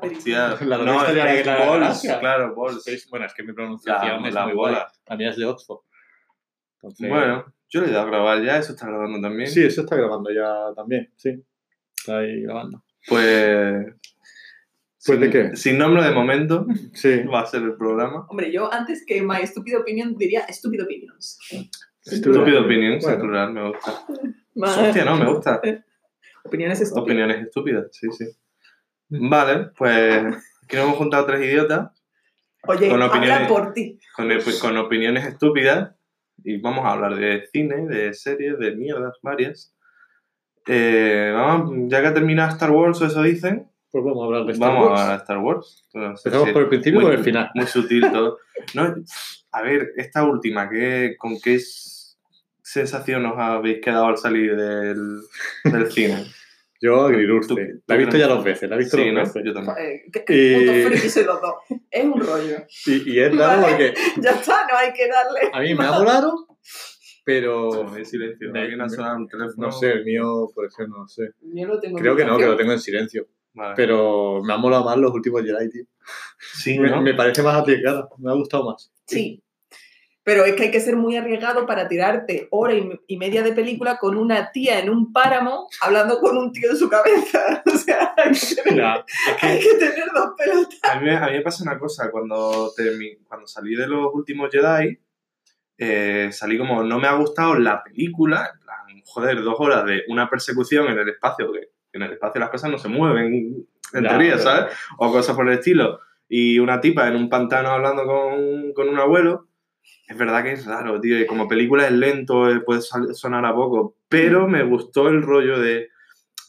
Hostia, La no, revista de la- es la Balls, claro, Bueno, es que mi pronunciación La- es la muy bola. buena. La mía es de Oxford. Entonces- Bueno, yo le he dado a grabar ya, eso está grabando también. Sí, eso está grabando ya también, sí. Está ahí grabando. Pues. ¿Pues de sin- qué? Sin nombre de momento, Sí. va a ser el programa. Hombre, yo antes que My Stupid Opinion diría Stupid Opinions. Stupid Opinions, Bueno. en plural, me gusta. Hostia, no, me gusta. Opiniones estúpidas. Opiniones estúpidas, sí, sí. Vale, pues aquí nos hemos juntado tres idiotas Oye, Con opiniones- por ti. con, con opiniones estúpidas y vamos a hablar de cine, de series, de mierdas varias. Eh, vamos, ya que ha terminado Star Wars, o eso dicen, Pues vamos a hablar de Star vamos Wars. a hablar de Star Wars. No sé ¿Empezamos si- por el principio o muy- por el final? Muy sutil todo. No, a ver, esta última, ¿qué, ¿con qué sensación os habéis quedado al salir del, del cine? Yo, agridulce. La he visto ya dos veces, la he visto Sí, dos ¿no? veces. Yo también. Eh, ¿Qué, qué Y- los dos? Es un rollo. Y, y es raro Vale. porque Ya está, no hay que darle. a mí me ha molado, pero En silencio. me- Alguien ha me- sonado un teléfono. no sé, el mío, por ejemplo, no sé. Yo lo tengo en Creo que no, que lo tengo en silencio. Vale. Pero me han molado más los últimos Jedi, tío. sí, Me, ¿no? me parece más arriesgada, me ha gustado más. Sí. Pero es que hay que ser muy arriesgado para tirarte hora y, y media de película con una tía en un páramo hablando con un tío en su cabeza. O sea, hay que tener, Ya, hay que tener dos pelotas. A mí, me- a mí me pasa una cosa, cuando, termi- cuando salí de los últimos Jedi, eh, salí como, no me ha gustado la película, en plan, joder, dos horas de una persecución en el espacio, que en el espacio las cosas no se mueven, en Ya, teoría, pero- ¿sabes? O cosas por el estilo. Y una tipa en un pantano hablando con, con un abuelo, es verdad que es raro, tío, y como película es lento, eh, puede sonar a poco, pero me gustó el rollo de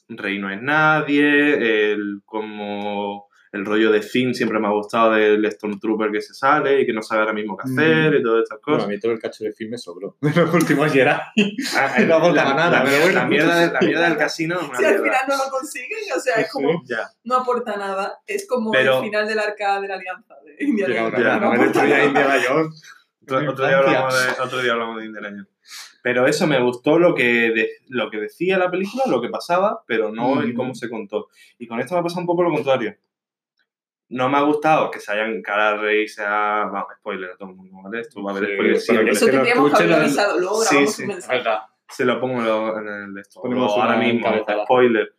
Rey no es nadie, el como el rollo de Finn siempre me ha gustado del Stormtrooper que se sale y que no sabe ahora mismo qué hacer y todas estas Bueno, a cosas. mí todo el cacho de film me sobró. De los últimos Jedi. Ah, no aporta la, nada, la pero mierda- bueno. la mierda, de- la mierda del casino Si al final no lo consiguen, o sea, es como, Ya. no aporta nada. Es como Pero- el final del arca de la alianza de Indiana Jones. una- Ya, no me Otro, día hablamos de, otro día hablamos de Indiana Jones. Pero eso me gustó lo que, de- lo que decía la película, lo que pasaba, pero no el Mm. cómo se contó. Y con esto me ha pasado un poco lo contrario. No me ha gustado que se hayan cara rey sea. Vamos, spoiler a todo el mundo, ¿vale? Esto va a haber Sí, spoilers sí, Eso tendríamos que haber avisado. Luego Sí, grabamos sí, un Es mensaje. verdad. Se lo pongo en el esto. Ahora mismo, spoiler.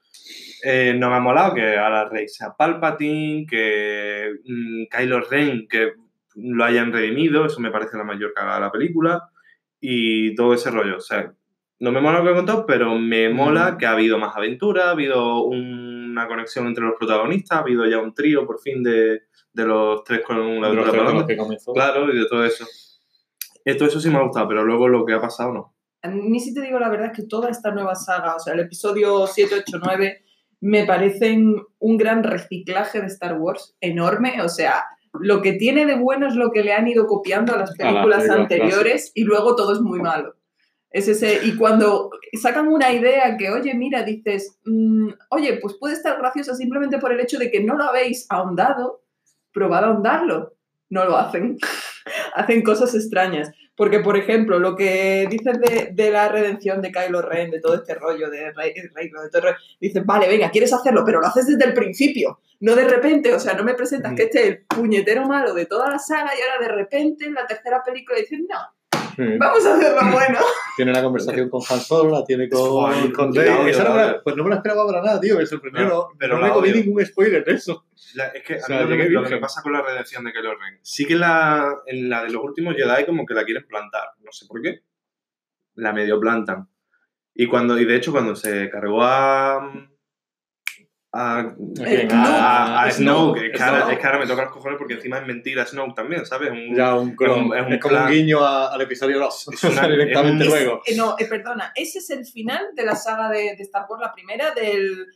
Eh, no me ha molado que a la rey sea Palpatine, que mm, Kylo Ren, que lo hayan redimido, eso me parece la mayor cagada de la película, y todo ese rollo. O sea, no me mola lo que he contado, pero me mola Mm. que ha habido más aventura, ha habido una conexión entre los protagonistas, ha habido ya un trío por fin de, de los tres con la De los tres con para los que comenzó. Claro, y de todo eso. Esto, eso sí me ha gustado, pero luego lo que ha pasado no. A mí si te digo la verdad es que toda esta nueva saga, o sea, el episodio 7, 8, 9, me parecen un gran reciclaje de Star Wars enorme. O sea, lo que tiene de bueno es lo que le han ido copiando a las A películas anteriores y luego todo es muy malo. Es ese, y cuando sacan una idea que, oye, mira, dices, mm, oye, pues puede estar graciosa simplemente por el hecho de que no lo habéis ahondado, probad a ahondarlo. No lo hacen. hacen cosas extrañas. Porque, por ejemplo, lo que dices de, de la redención de Kylo Ren, de todo este rollo de Rey- de todo rollo, dices, vale, venga, quieres hacerlo, pero lo haces desde el principio, no de repente, o sea, no me presentas que este es el puñetero malo de toda la saga y ahora de repente en la tercera película dices, no, Sí. vamos a hacerlo bueno. Tiene la conversación con Han Solo, la tiene con, Joder, con qué Rey. audio, Esa no me la- audio. pues no me la esperaba para nada, tío. Me sorprendió. No, No, pero no la me comí audio. ningún spoiler de eso. La- es que a O sea, mí lo, que, lo pasa con la redención de Kylo Ren, sí que la, en la de los últimos Jedi como que la quieren plantar, no sé por qué, la medio plantan. Y cuando y de hecho cuando se cargó a a, Eh, a, a Snoke. Snoke, es que, ahora, Snoke. es ahora me toca los cojones porque encima es mentira Snoke también, ¿sabes? Un- Ya, un. Es Es, un- es un como plan. un guiño a- al episodio 2. Es una- directamente es luego. Eh, no, eh, perdona, ese es el final de la saga de, de Star Wars, la primera del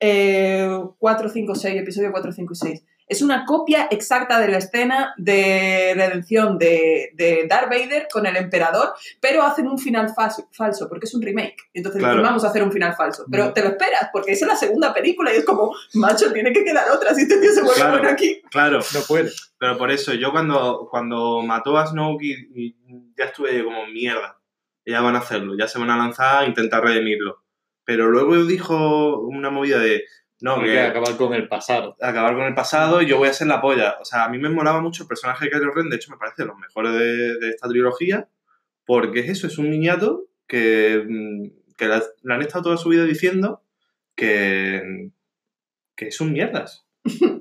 eh, 4, 5, 6, episodio 4, 5 y 6. Es una copia exacta de la escena de redención de, de Darth Vader con el emperador, pero hacen un final fas- falso, porque es un remake. Entonces Claro. vamos a hacer un final falso. Pero Mm. te lo esperas, porque es la segunda película y es como, macho, tiene que quedar otra si este tío se vuelve Claro. bueno aquí. Claro, No puede. pero por eso yo cuando, cuando mató a Snoke y, y ya estuve como mierda, ya van a hacerlo, ya se van a lanzar a intentar redimirlo. Pero luego dijo una movida de, No, Hay que que acabar con el pasado. acabar con el pasado y yo voy a ser la polla. O sea, a mí me molaba mucho el personaje de Kylo Ren, de hecho me parece de los mejores de, de esta trilogía, porque es eso, es un niñato que, mm, que la- le han estado toda su vida diciendo que, que es un mierdas.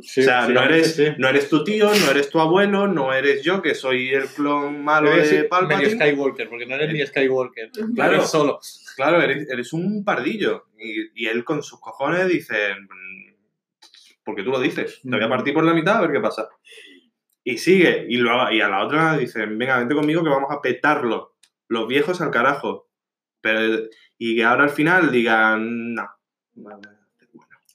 Sí, o sea, no, eres, sí. no eres tu tío, no eres tu abuelo, no eres yo, que soy el clon malo de medio Palpatine. Skywalker, porque no eres ni Skywalker. Claro. Eres solo. Claro, eres, eres un pardillo. Y, y él con sus cojones dice, "Mm, porque tú lo dices, te voy a partir por la mitad a ver qué pasa. Y sigue, y, luego, y a la otra dicen, venga, vente conmigo que vamos a petarlo. Los viejos al carajo. Pero, y que ahora al final digan, no. Vale.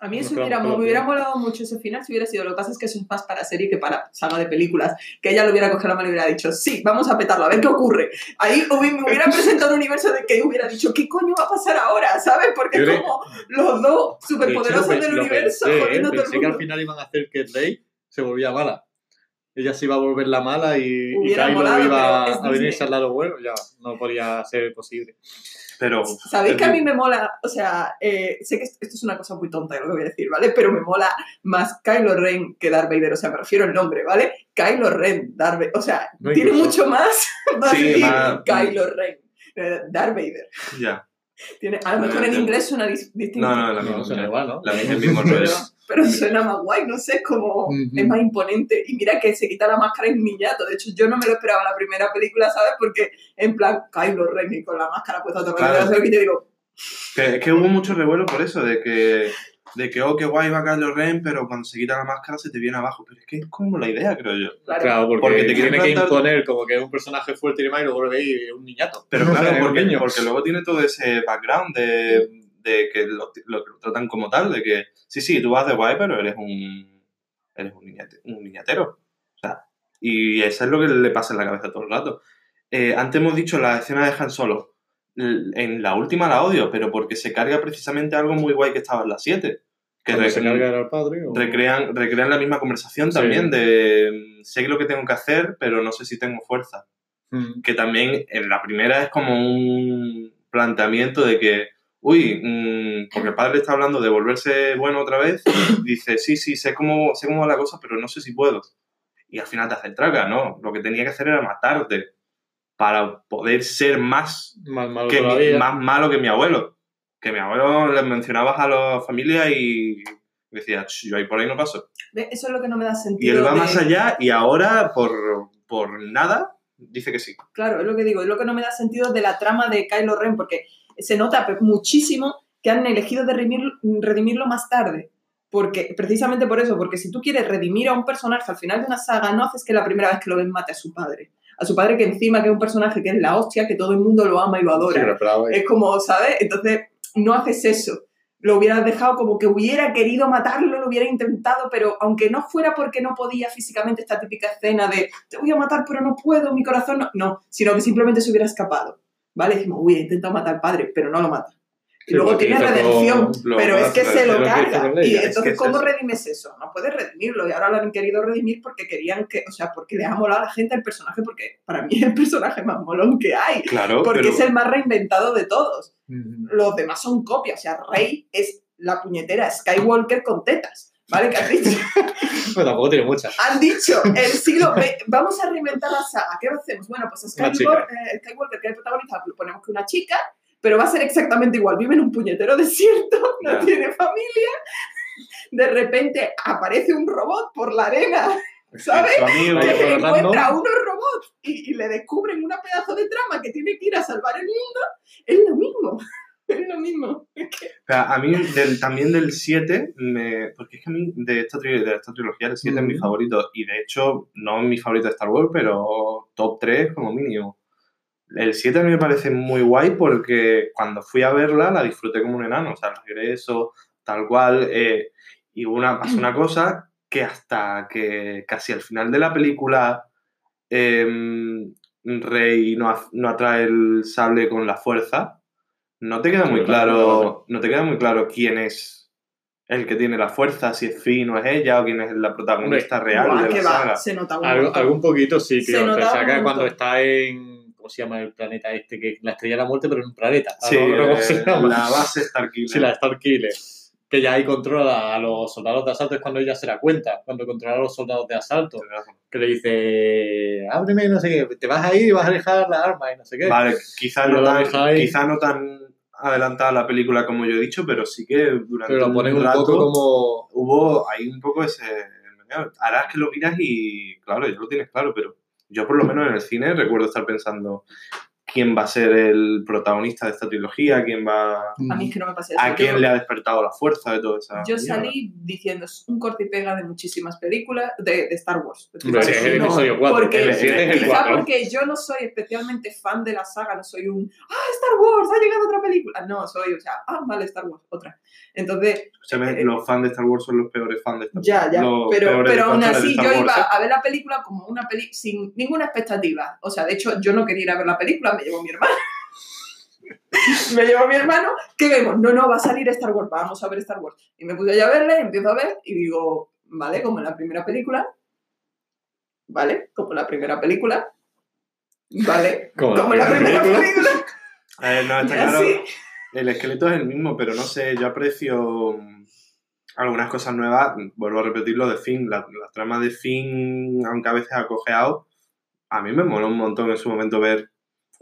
A mí eso hubiera, me hubiera molado mucho ese final si hubiera sido. Lo que pasa es que eso es más para serie que para saga de películas. Que ella lo hubiera cogido la mano y hubiera dicho, sí, vamos a petarlo, a ver qué ocurre. Ahí me hubiera presentado un universo de que hubiera dicho, ¿qué coño va a pasar ahora? ¿Sabes? Porque Yo como los dos De superpoderosos hecho, del lo universo pensé, ¿eh? a todo el Pensé que al final iban a hacer que Rey se volvía mala. Ella se iba a volver la mala y, y Kylo molado, iba a venirse Disney. al lado bueno. Ya, no podía ser posible. Pero. ¿Sabéis que a mí me mola? O sea, eh, sé que esto es una cosa muy tonta lo que voy a decir, ¿vale? Pero me mola más Kylo Ren que Darth Vader. O sea, me refiero al nombre, ¿vale? Kylo Ren, Darth Vader. O sea, No, tiene incluso- mucho más. más Sí, más- Kylo Ren. eh, Darth Vader. Ya. Tiene, a lo mejor en inglés suena dis- distinto. No, no, la No, misma. suena igual, ¿no? La misma, el mismo Pero, rollo. pero suena más guay, no sé, es como es más imponente. Y mira que se quita la máscara en niñato. De hecho, yo no me lo esperaba en la primera película, ¿sabes? Porque en plan, Kylo Ren y con la máscara puesta otra Claro. vez, y te digo, Que, es que hubo mucho revuelo por eso, de que, de que, oh, qué guay va Kylo Ren, pero cuando se quita la máscara se te viene abajo. Pero es que es como la idea, creo yo. claro, Claro, porque, Porque te tiene que imponer como que es un personaje fuerte y demás y luego lo veis un niñato. Pero O sea, claro, porque, niño. porque luego tiene todo ese background de, de que lo, lo- lo tratan como tal, de que sí, sí, tú vas de guay, pero eres un, eres un, niñate- un niñatero. O sea, y eso es lo que le pasa en la cabeza todo el rato. Eh, antes hemos dicho la escena de Han Solo. En la última la odio, pero porque se carga precisamente algo muy guay que estaba en la 7. Que Cuando re- se carga era el padre. o- recrean, recrean la misma conversación Sí. también de mm, sé lo que tengo que hacer, pero no sé si tengo fuerza Mm. que también en la primera es como un planteamiento de que, uy, mm, porque el padre está hablando de volverse bueno otra vez, dice, sí, sí, sé cómo, sé cómo va la cosa, pero no sé si puedo. Y al final te hace el traga, ¿no? Lo que tenía que hacer era matarte para poder ser más, Más malo que mi- todavía. más malo que mi abuelo. Que mi abuelo le mencionabas a la familia y decía, "Ch, yo ahí por ahí no paso. Eso es lo que no me da Y sentido. él va de- más allá y ahora, por, por nada, dice que sí. Claro, es lo que digo, es lo que no me da sentido de la trama de Kylo Ren, porque se nota muchísimo que han elegido de redimir- redimirlo más tarde. Porque, precisamente por eso, porque si tú quieres redimir a un personaje al final de una saga, no haces que la primera vez que lo ven mate a su padre. A su padre que encima que es un personaje que es la hostia, que todo el mundo lo ama y lo Sí, adora. esperaba. Es como, ¿sabes? Entonces, no haces eso. Lo hubieras dejado como que hubiera querido matarlo, lo hubiera intentado, pero aunque no fuera porque no podía físicamente, esta típica escena de te voy a matar, pero no puedo, mi corazón no. No, sino que simplemente se hubiera escapado. ¿Vale? Decimos, uy, he intentado matar al padre, pero no lo mata. Y Sí, luego tiene redención, lo pero es que se lo carga. Y es entonces, es ¿cómo eso. redimes eso? No puedes redimirlo. Y ahora lo han querido redimir porque querían que, o sea, porque les ha molado a la gente el personaje, porque para mí es el personaje más molón que hay. Claro, Porque pero... es el más reinventado de todos los demás son copias. O sea, Rey es la puñetera Skywalker con tetas. ¿Vale? Que han dicho, Bueno, tampoco tiene muchas. han dicho el siglo vamos a reinventar la saga. ¿Qué hacemos? Bueno, pues Skywalker, eh, Skywalker, que es el protagonista, le ponemos que una chica, pero va a ser exactamente igual. Vive en un puñetero desierto, no tiene familia. De repente aparece un robot por la arena, ¿sabes? Amigo, que encuentra a unos robots y, y le descubren una pedazo de trama que tiene que ir a salvar el mundo, es lo mismo. Es lo mismo. O sea, a mí del- también del 7, me, porque es que a mí de esta, tri- de esta trilogía el 7 es mi favorito. Y de hecho, no es mi favorito de Star Wars, pero top 3 como mínimo. El 7 a mí me parece muy guay porque cuando fui a verla la disfruté como un enano. O sea, el regreso, tal cual. eh, y una, pasó una cosa que hasta que casi al final de la película em, Rey no, no atrae el sable con la fuerza, no te queda muy claro, no te queda muy claro quién es el que tiene la fuerza, si es Finn o es ella, o quién es la protagonista real de que la va, saga. se nota un Algo, montón. algún poquito sí, Se tío. Un saca cuando está en. ¿Cómo se llama el planeta este? Que la estrella de la muerte, pero en un planeta. Ah, Sí, no, no, ¿cómo se eh, la base Starkiller. Sí, la Starkiller. que ya ahí controla a los soldados de asalto, es cuando ella se da cuenta, cuando controla a los soldados de asalto, que le dice, ábreme, no sé qué, te vas a ir y vas a dejar la arma y no sé qué. Vale, quizá no, tan, quizá no tan adelantada la película como yo he dicho, pero sí que durante Pero lo ponen un rato poco como... hubo ahí un poco ese... Es que lo miras y, claro, ya lo tienes claro, pero yo por lo menos en el cine recuerdo estar pensando quién va a ser el protagonista de esta trilogía, quién va... A mí es que no me pasa eso. a Yo- quién le ha despertado la fuerza de todo esa... Yo mierda. salí diciendo, es un corte y pega de muchísimas películas de, de Star Wars. Es el episodio 4, porque- el 7 es el Quizá 4. porque yo no soy especialmente fan de la saga, no soy un, ah, Star Wars, ha llegado otra película. No, soy, o sea, ah, vale, Star Wars, otra. Entonces, Eh, los fans de Star Wars son los peores fans de Star Wars. ya, ya, Los pero, pero aún de así yo Wars, iba ¿eh? a ver la película como una peli sin ninguna expectativa. O sea, de hecho, yo no quería ir a ver la película, me llevó mi hermano. me llevó mi hermano, ¿qué vemos? No, no, va a salir Star Wars, vamos a ver Star Wars. Y me puse allá a verle, empiezo a ver y digo, vale, como en la primera película, vale, como en la primera película, vale, Como como en la primera película. A ver, no, está claro. así, El esqueleto es el mismo, pero no sé, yo aprecio mm, algunas cosas nuevas. Vuelvo a repetir lo de Finn. La, la trama de Finn, aunque a veces ha cojeado, a mí me moló un montón en su momento ver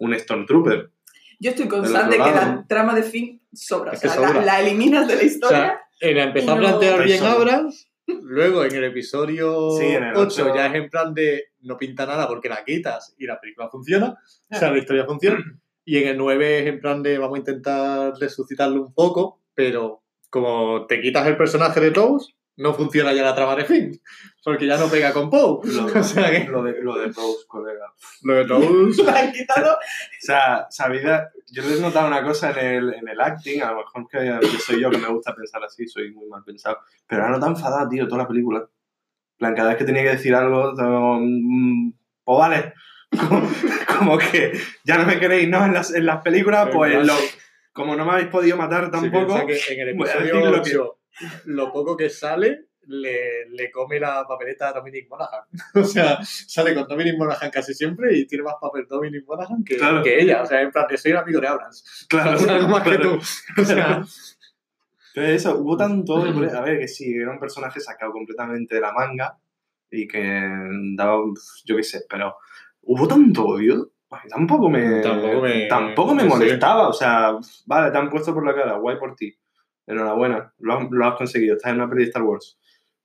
un Stormtrooper. Yo estoy con Del Sam de otro que la trama de Finn sobra. O Es que sea, la, sobra. la eliminas de la O historia. sea, en empezó a Y no- plantear bien. Abrams, luego en el episodio Sí, en el 8 ocho. ya es en plan de no pinta nada porque la quitas y la película funciona, o sea, la historia funciona. Y en el 9 es en plan de vamos a intentar resucitarlo un poco, pero como te quitas el personaje de Rose, no funciona ya la trama de Finn, porque ya no pega con Poe. Lo, O sea que lo de, lo de Rose, colega. lo de Rose... la han quitado. O sea, sabida, yo les he notado una cosa en el, en el acting, a lo mejor que que soy yo que me gusta pensar así, soy muy mal pensado, pero ahora no tan enfadada, tío, toda la película. Plan, cada vez que tenía que decir algo, todo, mm, pues vale. Como, como que ya no me queréis, ¿no? En las, en las películas, pues lo- sí. como no me habéis podido matar Sí, tampoco, piensa que en el voy a episodio decir lo que- 8, lo poco que sale, le, le come la papeleta a Dominic Monaghan. O sea, sale con Dominic Monaghan casi siempre y tiene más papel Dominic Monaghan que, Claro. que ella. O sea, en plan, de, soy un amigo de Abrams. claro, Algo más que tú. O sea, Entonces eso, hubo tanto, a ver, que sí, era un personaje sacado completamente de la manga y que daba, yo qué sé, pero hubo tanto odio, tampoco me, Tampoco me- tampoco me molestaba, o sea, vale, te han puesto por la cara, guay por ti, enhorabuena, lo has, lo has conseguido, estás en una peli de Star Wars.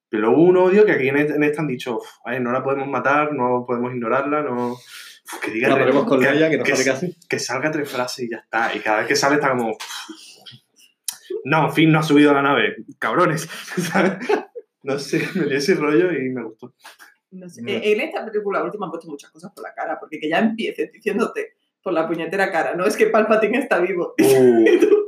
Pero hubo un odio que aquí en, este- en esta han dicho, "Uf, a ver, no la podemos matar, no podemos ignorarla, no... Uf, que diga tres- con que- Leia, que no que sale que salga tres frases y ya está. Y cada vez que sale está como. No, Finn no ha subido a la nave. Cabrones. No sé, me dio ese rollo y me gustó. No sé, No. En esta película última han puesto muchas cosas por la cara, porque que ya empieces diciéndote por la puñetera cara, no es que Palpatine está vivo. Tú,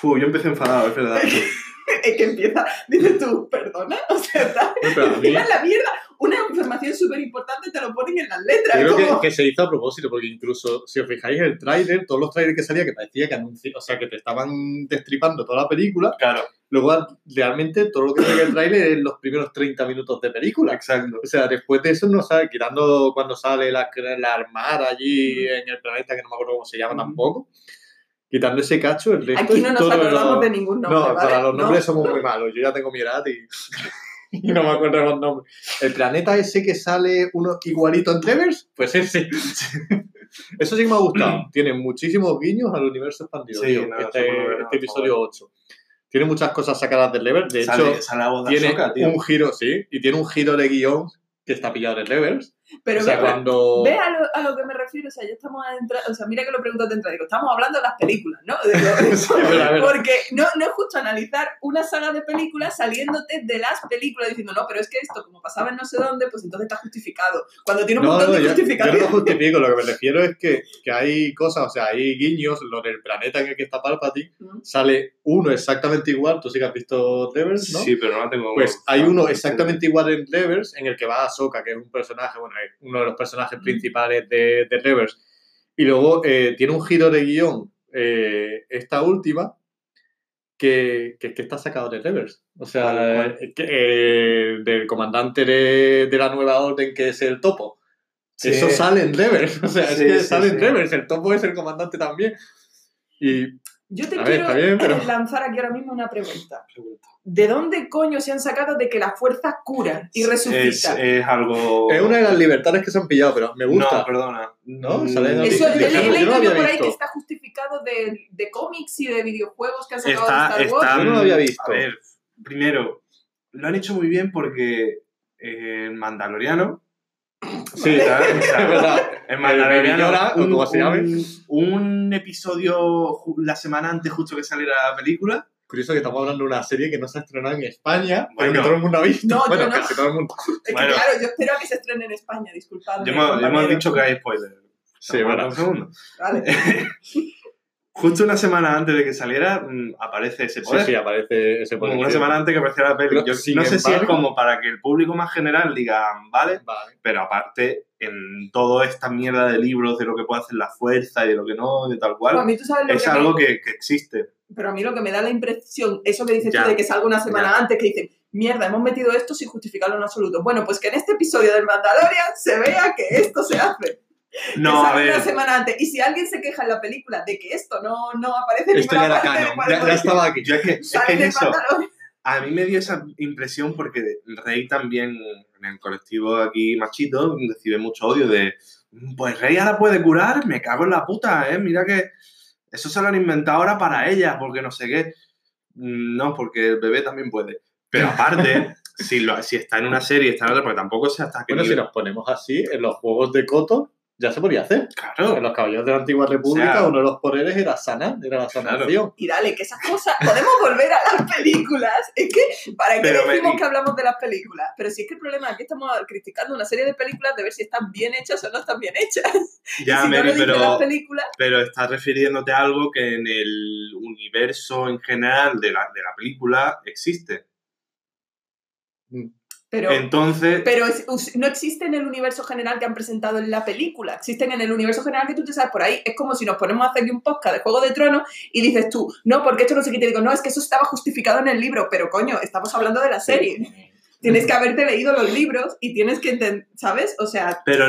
Fu, yo empecé enfadado, es verdad. es que empieza, dices tú, perdona, o sea, está, encima en la mierda, una información súper importante te lo ponen en las letras. Yo creo como- que, que se hizo a propósito, porque incluso si os fijáis el tráiler, todos los trailers que salía que parecía que anuncia, o sea, que te estaban destripando toda la película, Claro, luego realmente todo lo que sale en el tráiler es los primeros 30 minutos de película. exacto. O sea, después de eso no sabe, quitando cuando sale la, la armada allí en el planeta, que no me acuerdo cómo se llama Ujú. tampoco, quitando ese cacho, el resto Aquí no nos todo acordamos lo- de ningún nombre, No, ¿vale? para los No. nombres somos muy malos. Yo ya tengo mi edad y, y no me acuerdo de los nombres. El planeta ese que sale uno igualito en Tevers, pues ese. Eso sí que me ha gustado. Tiene muchísimos guiños al universo expandido. Sí, tío, no, este, este episodio 8. Tiene muchas cosas sacadas del level. De sale, hecho, sale de tiene un giro, sí, y tiene un giro de guion que está pillado de levels. Pero o sea, ve, cuando. ve a, lo, a lo que me refiero, o sea, ya estamos a entrar, o sea, mira que lo preguntas de entrada, digo, estamos hablando de las películas, ¿no? Sí, a ver, a ver. Porque no, no es justo analizar una saga de películas saliéndote de las películas diciendo, no, pero es que esto, como pasaba en no sé dónde, pues entonces está justificado. Cuando tiene un No, montón no, de yo, yo no lo justifico, lo que me refiero es que, que hay cosas, o sea, hay guiños, lo del planeta en el que está Palpatine, Mm. sale uno exactamente igual, tú sí que has visto Levers, ¿no? Sí, pero no la tengo. Pues hay uno exactamente igual en Levers, en el que va Ahsoka, que es un personaje, bueno, uno de los personajes principales de, de Levers, y luego eh, tiene un giro de guion, eh, esta última, que, que, que está sacado de Levers. O sea, eh, que, eh, del comandante de, de la nueva orden, que es el topo. Sí. Eso sale en Levers, o sea, Sí, es que sí, sale en sí. Levers, el topo es el comandante también. Y Yo te A quiero está bien, pero- lanzar aquí ahora mismo una pregunta. ¿De dónde coño se han sacado de que la fuerza cura y Es, resucita? es algo. Es una de las libertades que se han pillado, pero me gusta. No, perdona. ¿No? Mm, Sale en Eso Yo he, leído por ahí que está justificado de, de cómics y de videojuegos que han sacado Está, de Star Wars. está- Yo no lo había visto. A ver, primero, lo han hecho muy bien porque eh, el Mandaloriano. Sí, es verdad. Mandaloriano. Como se llame. un- un episodio la semana antes, justo que saliera la película. Curioso que estamos hablando de una serie que no se ha estrenado en España, pero que todo el mundo ha visto. No, yo bueno, no. casi todo el mundo. Es que Bueno. claro, yo espero que se estrene en España, disculpadme. Ya hemos, dicho que hay spoilers. Sí, bueno. un segundo. Vale. Justo una semana antes de que saliera, mm, aparece ese Sí, poder. sí, aparece ese Como poder. una semana antes que apareciera la peli. Pero, Yo no sé si es como para que el público más general diga, vale, Vale. pero aparte, en toda esta mierda de libros de lo que puede hacer la fuerza y de lo que no, de tal a cual, mí tú sabes lo es que algo me- que, que existe. Pero a mí lo que me da la impresión, eso que dices Ya. tú de que salga una semana Ya. antes, que dicen, mierda, hemos metido esto sin justificarlo en absoluto. Bueno, pues que en este episodio del Mandalorian se vea que esto se hace. No, a salga una ver, semana antes. Y si alguien se queja en la película de que esto no, no aparece en Esto ya era parte, canon, ya, ya estaba aquí. yo es que, es que del eso. A mí me dio esa impresión porque Rey también, en el colectivo aquí machito, recibe mucho odio de, pues Rey ahora puede curar, me cago en la puta, ¿eh? Mira que eso se lo han inventado ahora para ella, porque no sé qué. Mm, No, porque el bebé también puede. Pero aparte, si, lo, si está en una serie, está en otra, porque tampoco sé hasta qué Bueno, si nos ponemos así, en los juegos de Coto ya se podía hacer. En Claro, los Caballeros de la Antigua República, O sea- uno de los poderes era sanar, era la sanación. Y dale, que esas cosas, podemos volver a las películas. Es que, ¿para qué Pero me- decimos que hablamos de las películas? Pero si es que el problema es que estamos criticando una serie de películas de ver si están bien hechas o no están bien hechas. ya, si no Mary, lo dicen las pero, películas, pero estás refiriéndote a algo que en el universo en general de la, de la película existe. Pero... Entonces, Pero es- no existe en el universo general que han presentado en la película. Existen en el universo general que tú te sabes por ahí. Es como si nos ponemos a hacer un podcast de Juego de Tronos y dices tú, no, porque esto no sé qué. Te digo, no, es que eso estaba justificado en el libro. Pero coño, estamos hablando de la serie. Tienes que haberte leído los libros y tienes que entender, ¿sabes? O sea, Pero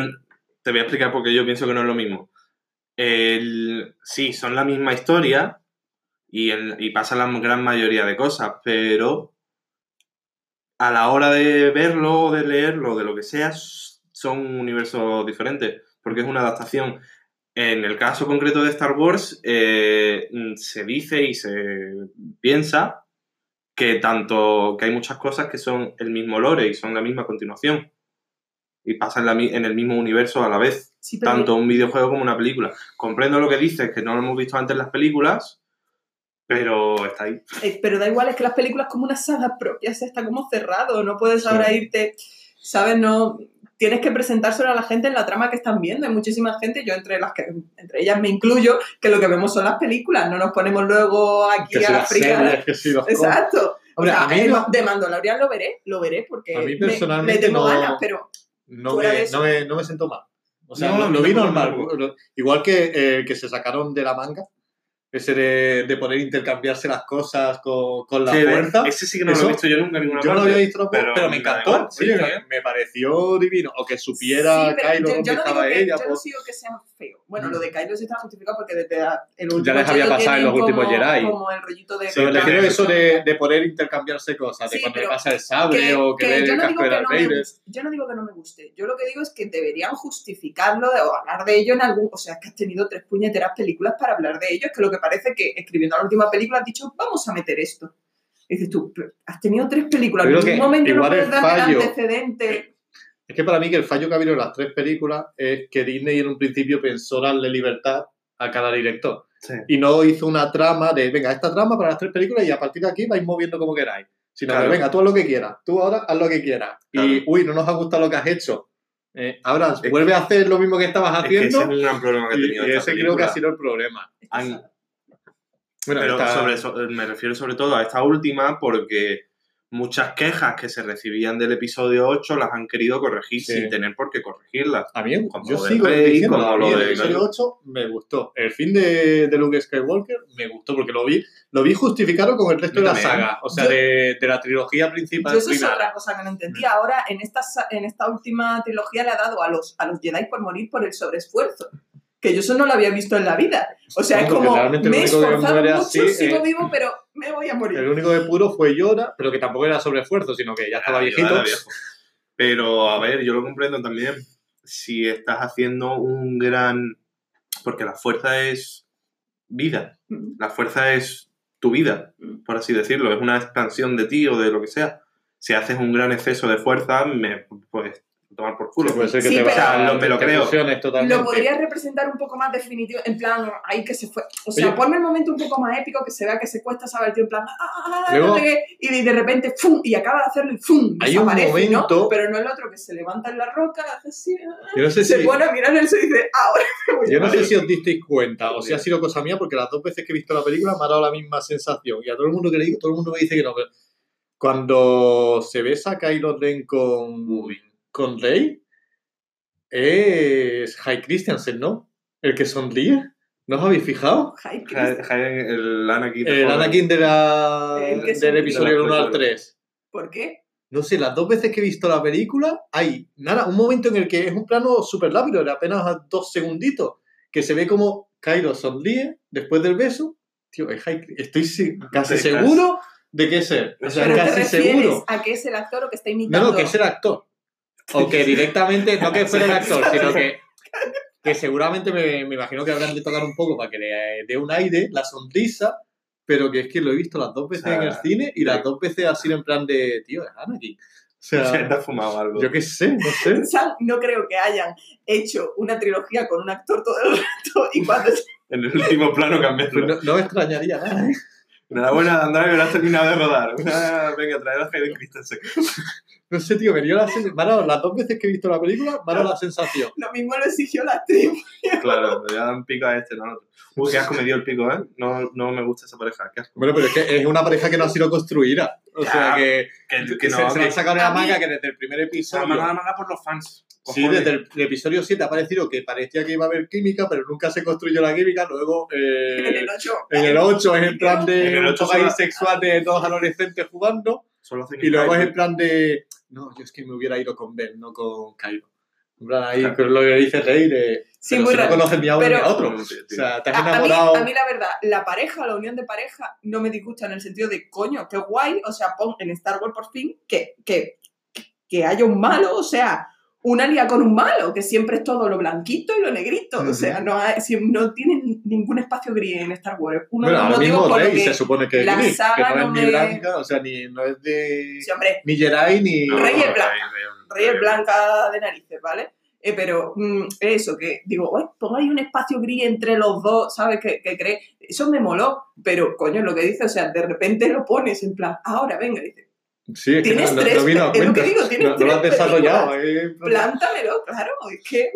te voy a explicar porque yo pienso que no es lo mismo. El, sí, son la misma historia y, el- y pasan la gran mayoría de cosas, pero a la hora de verlo, de leerlo, de lo que sea, son universos diferentes, porque es una adaptación. En el caso concreto de Star Wars, eh, mm, se dice y se piensa que tanto que hay muchas cosas que son el mismo lore y son la misma continuación y pasan mi- en el mismo universo a la vez, sí, tanto un videojuego como una película. Comprendo lo que dices, que no lo hemos visto antes en las películas, pero está ahí. Eh, pero da igual, es que las películas como una saga propia, se está como cerrado, no puedes Sí. ahora irte, ¿sabes? No, tienes que presentárselo a la gente en la trama que están viendo. Hay muchísima gente, yo entre las que, entre ellas me incluyo, que lo que vemos son las películas, no nos ponemos luego aquí Que a las fricada. series, que si los Exacto. Hombre, O sea, a mí el- no- de Mandalorian lo veré, lo veré porque A mí me- personalmente le tengo no- ganas, pero no me, eso. no, me, no me siento mal. O sea, No, lo, vi normal. Igual que eh, que se sacaron de la manga, ese de, de poder intercambiarse las cosas con, con la Sí, fuerza. Ese sí que no lo Eso- he visto yo nunca en ninguna Yo no lo había visto pero pero, me encantó. igual, sí, me, me pareció divino. O que supiera Sí, Kylo yo, dónde yo no estaba que, ella. yo no pues, digo que sea feo. Bueno, lo de Kylo sí está justificado porque desde el último Ya les había pasado en los tienen últimos como, Jedi. Como el rollito de... Sí, refiero eso de, de poder intercambiarse cosas, de cuando le pasa el sable que, o que, que ve yo, el no digo casco de que Darth no me Vader. guste, yo no digo que no me guste. Yo lo que digo es que deberían justificarlo o hablar de ello en algún... O sea, que has tenido tres puñeteras películas para hablar de ello. Es que lo que parece que escribiendo la última película has dicho, vamos a meter esto. Y dices tú, "Pero has tenido tres películas. En ningún momento no puedes el darme el antecedente. Es que para mí que el fallo que ha habido en las tres películas es que Disney en un principio pensó darle libertad a cada director. Sí. Y no hizo una trama de, venga, esta trama para las tres películas y a partir de aquí vais moviendo como queráis. Sino Claro. que, venga, tú haz lo que quieras, tú ahora haz lo que quieras. Y, uy, no nos ha gustado lo que has hecho. Eh, ahora, que- vuelve a hacer lo mismo que estabas Es que ese es haciendo. el gran problema que he tenido y esta ese creo que ha sido el problema. Han- Bueno, Pero esta- sobre eso, me refiero sobre todo a esta última porque muchas quejas que se recibían del episodio 8 las han querido corregir Sí. sin tener por qué corregirlas. A mí, Como yo sigo Rey, diciendo, como a lo mí el de- episodio 8 me gustó. El fin de, de Luke Skywalker me gustó porque lo vi, lo vi justificado con el resto Yo de la también. saga. O sea, Yo- de, de la trilogía principal. Yo eso es otra cosa que no entendía. Ahora, en esta, sa- en esta última trilogía le ha dado a los, a los Jedi por morir por el sobreesfuerzo. Que yo eso no lo había visto en la vida. O sea, No, es como, realmente me he lo único que esforzado muere mucho, así, sigo eh, vivo, pero me voy a morir. El único de puro fue Yoda, pero que tampoco era sobre esfuerzo, sino que ya estaba Ah, viejito. Pero, a ver, yo lo comprendo también. Si estás haciendo un gran... Porque la fuerza es vida. Mm. La fuerza es tu vida, Mm. por así decirlo. Es una expansión de ti o de lo que sea. Si haces un gran exceso de fuerza, me puedes tomar por culo. Sí, puede ser que Sí, te pero- vaya- O sea, lo- me lo creo. totalmente. Lo podrías representar un poco más definitivo, en plan, ahí que se fue. O sea, Oye. ponme el momento un poco más épico que se vea que se cuesta saber el tío en plan, ah, ah, ah, Luego- no y de repente, ¡fum! Y acaba de hacerlo y ¡fum! Hay un desaparece, ¿no? momento- Pero no el otro que se levanta en la roca, hace así, ah, Yo no sé se si, pone a mirar el y dice, ahora me voy a yo no sé morir". si os disteis cuenta o si ha sido cosa mía, porque las dos veces que he visto la película me ha dado la misma sensación. Y a todo el mundo que le digo, todo el mundo me dice que no. pero Cuando se besa Kylo Ren con, con Rey, es High Christiansen, ¿no? El que sonríe. ¿No os habéis fijado? Jaén, el Anakin. El. Anakin de la, El que del episodio De la 1 al precuela. 3. ¿Por qué? No sé, las dos veces que he visto la película, hay nada, un momento en el que es un plano súper rápido, de apenas dos segunditos, que se ve como Kylo sonríe después del beso. Tío, es High- estoy casi seguro de que es él. O sea, ¿Pero te casi refieres seguro. a que es el actor o que está No, imitando? no, que es el actor. O que directamente, no que fuera el actor, sino que, que seguramente me, me imagino que habrán de tocar un poco para que le dé un aire, la sonrisa, pero que es que lo he visto las dos veces O sea, en el cine y las dos veces así en plan de, tío, es Anakin. O Se sea, te ha fumado algo. yo qué sé, no sé. No creo que hayan hecho una trilogía con un actor todo el rato y cuando En el último plano Pues cambiarlo. no, no me extrañaría nada, ¿eh? Enhorabuena, Andrés, que lo has terminado de rodar. Ah, Venga, traer a Hayden Christensen. No sé, tío, me dio la sen- me ha dado- las dos veces que he visto la película, me ha dado la sensación. lo mismo lo exigió la actriz. Claro, le dan pico a este, no al otro. Uy, qué asco me dio el pico, ¿eh? No, no me gusta esa pareja, qué asco. Bueno, pero es que es una pareja que no ha sido construida. O sea, que, Que, que que se, no, se que han sacado a la manga que desde el primer se episodio... la manga manga por los fans. Sí, desde el, el episodio 7 ha parecido que parecía que iba a haber química, pero nunca se construyó la química. Luego, eh, En el 8. en el 8 es en plan de En el un ocho poco ahí solo- sexual de dos adolescentes jugando. Solo hacen Y luego es en plan de. No, yo es que me hubiera ido con Ben, no con plan ahí, Claro. con lo que dice Rey de. Sí, pero muy si no conoces ni a uno Pero- ni a otro. Sí, O sea, te has A, a mí, enamorado. a mí la verdad, la pareja, la unión de pareja, no me disgusta en el sentido de, coño, qué guay, o sea, pon en Star Wars por fin que, que, que haya un malo, o sea, una lía con un malo, que siempre es todo lo blanquito y lo negrito, o sea, no, hay- si- no tiene ningún espacio gris en Star Wars. Uno bueno, de los ahora motivos mismo por los Rey que... se supone que es la gris, que saga no es no ni blanca, o sea, ni, no es de. Sí, hombre, Ni Jedi ni. No, Rey es no, blanca. Rey, Rey es blanca de narices, ¿vale? Eh, pero mm, eso, que digo, "Uy, ponga ahí un espacio gris entre los dos, ¿sabes? Que, que cree. Eso me moló, pero coño, lo que dice, o sea, de repente lo pones en plan, ahora venga, dice, Sí, es que Tienes no, no, tres no vino a pe- es lo que cuenta. digo, tienes no, no lo has desarrollado. eh, plántamelo, claro, es que.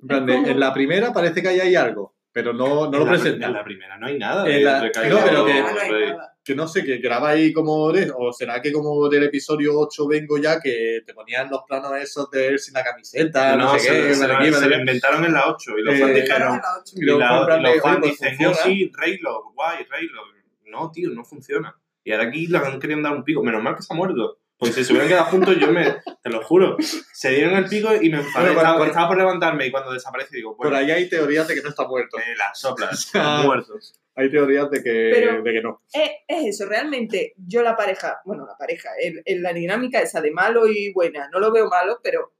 en plan de- es como- en la primera parece que hay ahí algo, pero no, no lo En presenta. En la primera no hay nada. En la- entre no, pero que- Ah, no hay Rey. nada. que no sé, que graba ahí como o será que como del episodio 8 vengo ya, que te ponían los planos esos de él sin la camiseta, no, No, sé se, qué, se, me lo- se lo inventaron en la 8 y los Eh, fans dijeron... Y los fans dicen, sí, Raylo, guay, Raylo. No, tío, no funciona. Y ahora aquí le han querido dar un pico. Menos mal que se ha muerto. Porque si se hubieran quedado juntos, yo me... Te lo juro. Se dieron el pico y me enfadé. Bueno, estaba, por levantarme y cuando desaparece digo, Por bueno, ahí hay teorías de que no está muerto. me la soplas. Muertos. Hay teorías de que, Pero- de que no. Es, es eso, realmente yo la pareja, bueno, la pareja, la dinámica esa de malo y buena, no lo veo malo, pero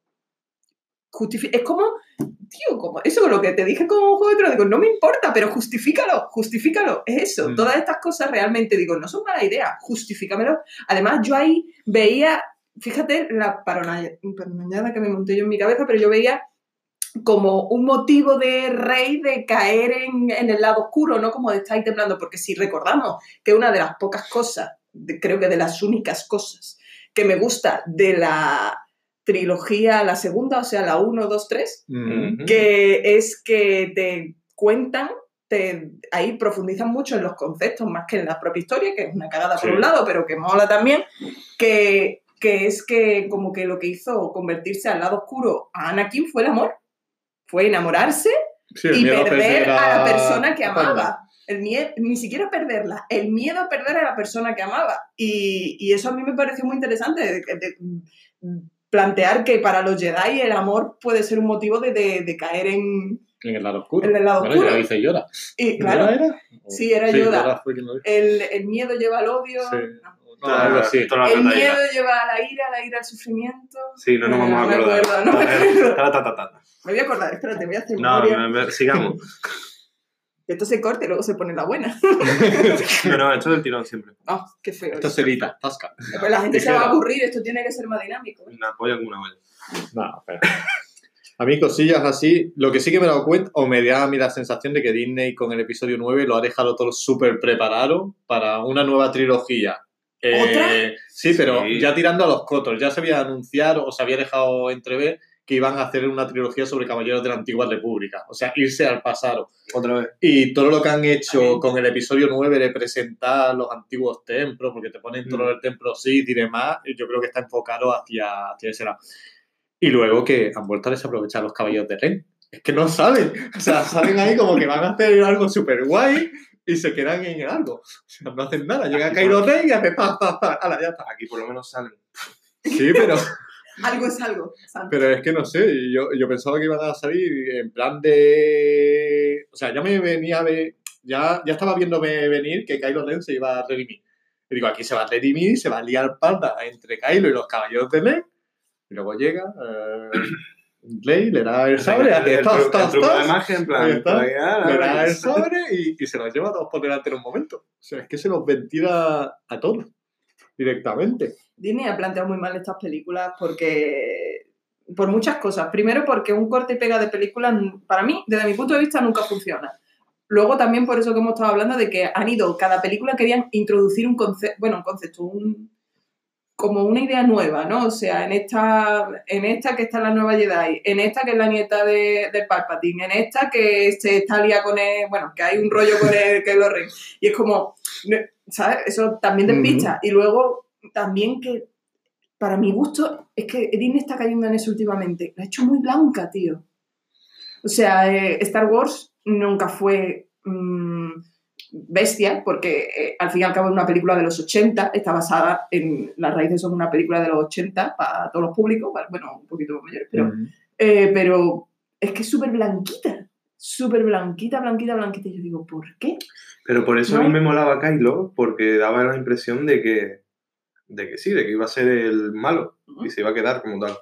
justifi- es como, tío, como eso lo que te dije con Juego de Tronos, digo, no me importa, pero justifícalo, justifícalo, es eso. Mm. Todas estas cosas realmente, digo, no son mala idea, justifícamelo. Además, yo ahí veía, fíjate la paranoia, que me monté yo en mi cabeza, pero yo veía como un motivo de Rey de caer en, en el lado oscuro, no como de estar ahí temblando, porque si recordamos que una de las pocas cosas, de- creo que de las únicas cosas que me gusta de la trilogía, la segunda, o sea, la 1, 2, 3, Mm. que es que te cuentan, te, ahí profundizan mucho en los conceptos más que en la propia historia, que es una cagada por un lado, pero que mola también, que, que es que como que lo que hizo convertirse al lado oscuro a Anakin fue el amor, fue enamorarse Sí, y perder a la persona que amaba. El miedo, ni siquiera perderla, el miedo a perder a la persona que amaba. Y, y eso a mí me pareció muy interesante, de- de- plantear que para los Jedi el amor puede ser un motivo de, de- de caer en... En el lado oscuro. En el lado oscuro. dice Yoda. Y claro, ¿Yoda era? Sí, era Yoda. fue quien lo dijo. el, el miedo lleva al odio. Sí. no. No, algo así. El miedo lleva a la ira, la ira al sufrimiento. Sí, no nos vamos a No me acordar. no me voy a acordar, espérate, voy a hacer No, me- me- sigamos. Esto se corte y luego se pone la buena. No, no, esto del tirón siempre. Ah, qué feo. Esto se edita, tasca. Después la gente se va a aburrir, esto tiene que ser más dinámico. Una polla como una olla. No, espera. A mí cosillas así, lo que sí que me he dado cuenta, o me da a mí la sensación de que Disney con el episodio 9 lo ha dejado todo súper preparado para una nueva trilogía. Eh, ¿Otra? Sí, pero Sí. ya tirando a los cotos, ya se había anunciado o se había dejado entrever que iban a hacer una trilogía sobre caballeros de la antigua república, o sea, irse al pasado. Otra vez. Y todo lo que han hecho con el episodio 9 de presentar los antiguos templos, porque te ponen todo Mm. el templo Sith y demás, yo creo que está enfocado hacia, hacia ese lado. Y luego que han vuelto a desaprovechar los caballos de Ren. Es que no saben. O sea, salen ahí como que van a hacer algo súper guay y se quedan en algo. O sea, no hacen nada. Llega Kylo Ren y hace pa, pa, pa. Ala, ya está. Aquí por lo menos salen. Sí, pero, Algo es algo. Pero es que no sé. Yo, yo pensaba que iban a salir en plan de. O sea, ya me venía de. Ya, ya estaba viéndome venir que Kylo Ren se iba a redimir. Y digo, aquí se va a redimir y se va a liar parda entre Kylo y los caballeros de Ren. Y luego llega. Eh, Ley le da el hace tas, tas, tas, magia, en plan. ah, le da el sobre y, y se los lleva a todos por delante en un momento. O sea, es que se los ventila a todos directamente. Disney ha planteado muy mal estas películas porque. Por muchas cosas. Primero, porque un corte y pega de películas, para mí, desde mi punto de vista, nunca funciona. Luego, también por eso que hemos estado hablando de que han ido, cada película querían introducir un concepto, bueno, un concepto, un, como una idea nueva, ¿no? O sea, en esta, en esta que está la nueva Jedi, en esta que es la nieta de, de Palpatine, en esta que se está lía con el, bueno, que hay un rollo con el Kylo Ren. Y es como, ¿sabes? Eso también despista. Y luego, también que, para mi gusto, es que Disney está cayendo en eso últimamente. La ha hecho muy blanca, tío. O sea, eh, Star Wars nunca fue mm, bestia, porque eh, al fin y al cabo es una película de los 80, está basada en. Las raíces son una película de los 80 para todos los públicos, bueno, un poquito mayores, pero, eh, pero es que es súper blanquita. Súper blanquita, blanquita, blanquita. Y yo digo, ¿por qué? Pero por eso a ¿No? mí me molaba Kylo, porque daba la impresión de que, de que sí, de que iba a ser el malo y se iba a quedar como tal.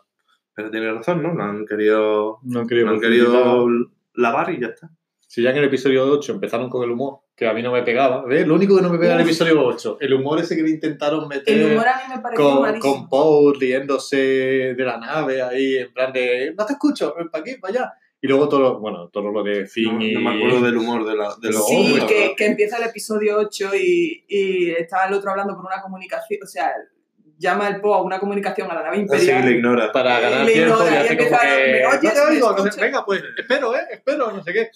Pero tiene razón, ¿no? No han querido, No han no querido, han profundizar. querido lavar y ya está. Si ya en el episodio 8 empezaron con el humor, que a mí no me pegaba, ¿ves? Lo único que no me pega en el episodio 8, el humor ese que intentaron meter El humor a mí me pareció con, con Paul riéndose de la nave ahí, en plan de, no te escucho, ven para aquí, para allá. Y luego todo, lo- bueno, todo lo de No, Finn y... no me acuerdo del humor de, la, de los Sí, hombres, que, que empieza el episodio 8 y, y está el otro hablando por una comunicación, o sea, llama el Po a una comunicación a la nave Así imperial. le ignora. para ganar Le tiempo ignora y hace como empieza, que... ¿me oyes? "No te ¿Me oigo", no sé, venga, pues espero, ¿eh? Espero, no sé qué.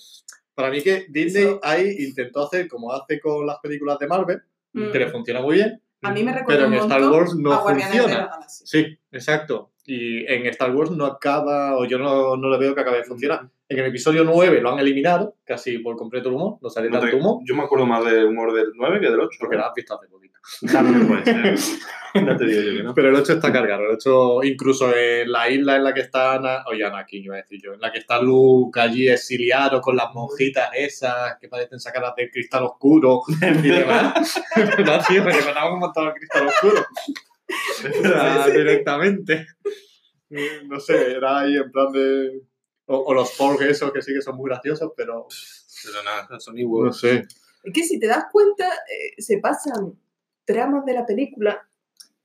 Para mí que Disney Eso- ahí intentó hacer como hace con las películas de Marvel, Mm. que le funciona muy bien, A mí me recuerda pero en Star Wars no a Guardianes de funciona. la. Sí, exacto. Y en Star Wars no acaba, o yo no, no le veo que acabe de funcionar. En el episodio 9 lo han eliminado, casi por completo el humor, no sale No te- tanto humor, yo me acuerdo más del humor del 9 que del 8. porque lo has visto hace poquito. También puede ser. no te digo yo que no. Pero el 8 está cargado, el 8 incluso en la isla en la que está Ana, oye Anakin iba a decir yo, en la que está Luke allí exiliado con las monjitas esas que parecen sacadas del cristal oscuro y demás. no, tío, me un montón al cristal oscuro. Era directamente. No sé, era ahí en plan de... O, o los Porg esos que sí que son muy graciosos, pero Pero nada, son no iguales. sé. Es que si te das cuenta, eh, se pasan tramas de la película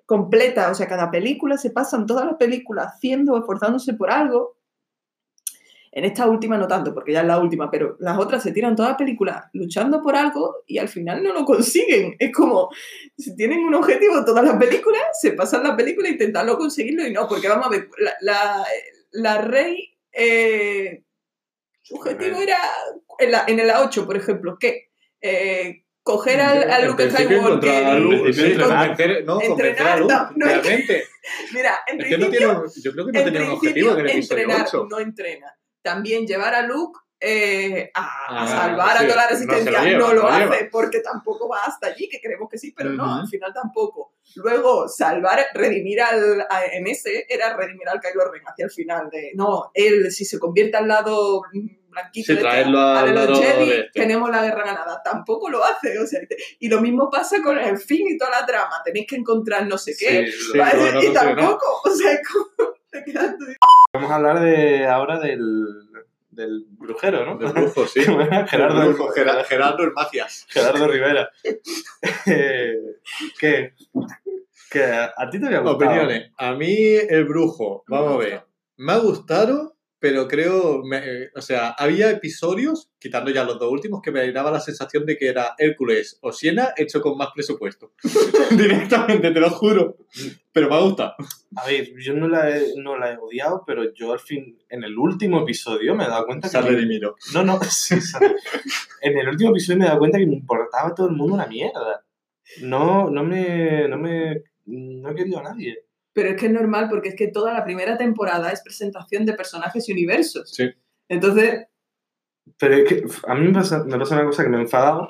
completa, o sea, cada película se pasan todas las películas haciendo, esforzándose por algo. En esta última no tanto, porque ya es la última, pero las otras se tiran todas las películas luchando por algo y al final no lo consiguen. Es como, si tienen un objetivo todas las películas, se pasan la película intentando conseguirlo y no, porque vamos a ver, la, la, la Rey, eh, su objetivo era, en, la, en el A8, por ejemplo, ¿qué? Eh, coger al, al En Luke Skywalker no, Entrenar, Luke, no, no que- realmente. Mira, en Es que no tiene yo creo que no en tenía un objetivo en el episodio entrenar 8. no entrena. También llevar a Luke eh, a, a Ah, salvar sí, a toda la no resistencia, lo no, lleva, lo no lo hace lleva. porque tampoco va hasta allí, que creemos que sí, pero no, Ujú. al final tampoco. Luego, salvar, redimir al, a- en ese era redimir al Kylo Ren hacia el final de, no, él si se convierte al lado blanquito Sí, traerlo a al de los Jedi, de este. tenemos la guerra ganada. Tampoco lo hace, o sea, y lo mismo pasa con el fin y toda la trama, tenéis que encontrar no sé qué, Sí, ¿vale? no, no y tampoco, o sea, como Vamos a hablar de ahora del, del brujero, ¿no? Del brujo, sí. Gerardo, El brujo, Gerardo, Gerardo el Magias. Gerardo Rivera. Eh, ¿Qué? ¿Qué? ¿A ti te había gustado? Opiniones. A mí el brujo, vamos a ver. Me ha gustado, pero creo, me- eh, o sea, había episodios, quitando ya los dos últimos, que me daba la sensación de que era Hércules o Siena hecho con más presupuesto. Directamente, te lo juro. Pero me ha gustado. A ver, yo no la, he, no la he odiado, pero yo al fin, en el último episodio me he dado cuenta Se que... redimido. No, no, sí, sí. En el último episodio me he dado cuenta que me importaba todo el mundo una mierda. No, no me, no me, no he querido a nadie. Pero es que es normal porque es que toda la primera temporada es presentación de personajes y universos. Sí. Entonces, Pero es que a mí me pasa, me pasa una cosa que me he enfadado,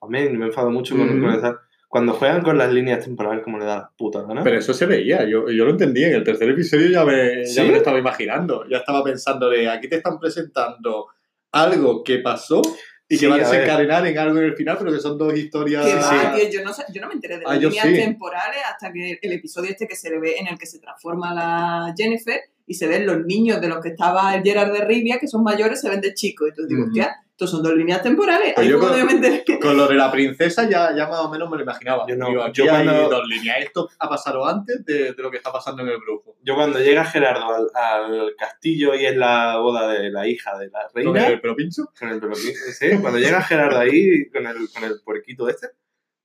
a mí me he enfadado mucho con, Ujú. con esa- cuando juegan con las líneas temporales como le da la puta gana. Pero eso se veía, yo, yo lo entendí. En el tercer episodio ya me, ya ¿Sí? me lo estaba imaginando. Ya estaba pensando de aquí te están presentando algo que pasó y Sí, que va a a desencadenar en algo en el final, pero que son dos historias. que sí. va, tío, yo, no, sé- yo no me enteré de Ah, las líneas sí. temporales hasta que el episodio este que se le ve en el que se transforma la Jennifer y se ven los niños de los que estaba el Gerard de Rivia, que son mayores, se ven de chicos. Entonces digo, Ujú. hostia, estos son dos líneas temporales. Pues Ahí yo fue con- Con lo de la princesa ya, ya más o menos me lo imaginaba. Yo no, Digo, yo hay cuando- dos líneas. Esto ha pasado antes de, de lo que está pasando en el brujo. Yo cuando llega Gerardo al, al castillo y es la boda de la hija de la ¿Con reina, el pelo pincho? con el pelo pi- sí, cuando llega Gerardo ahí con el, con el puerquito este,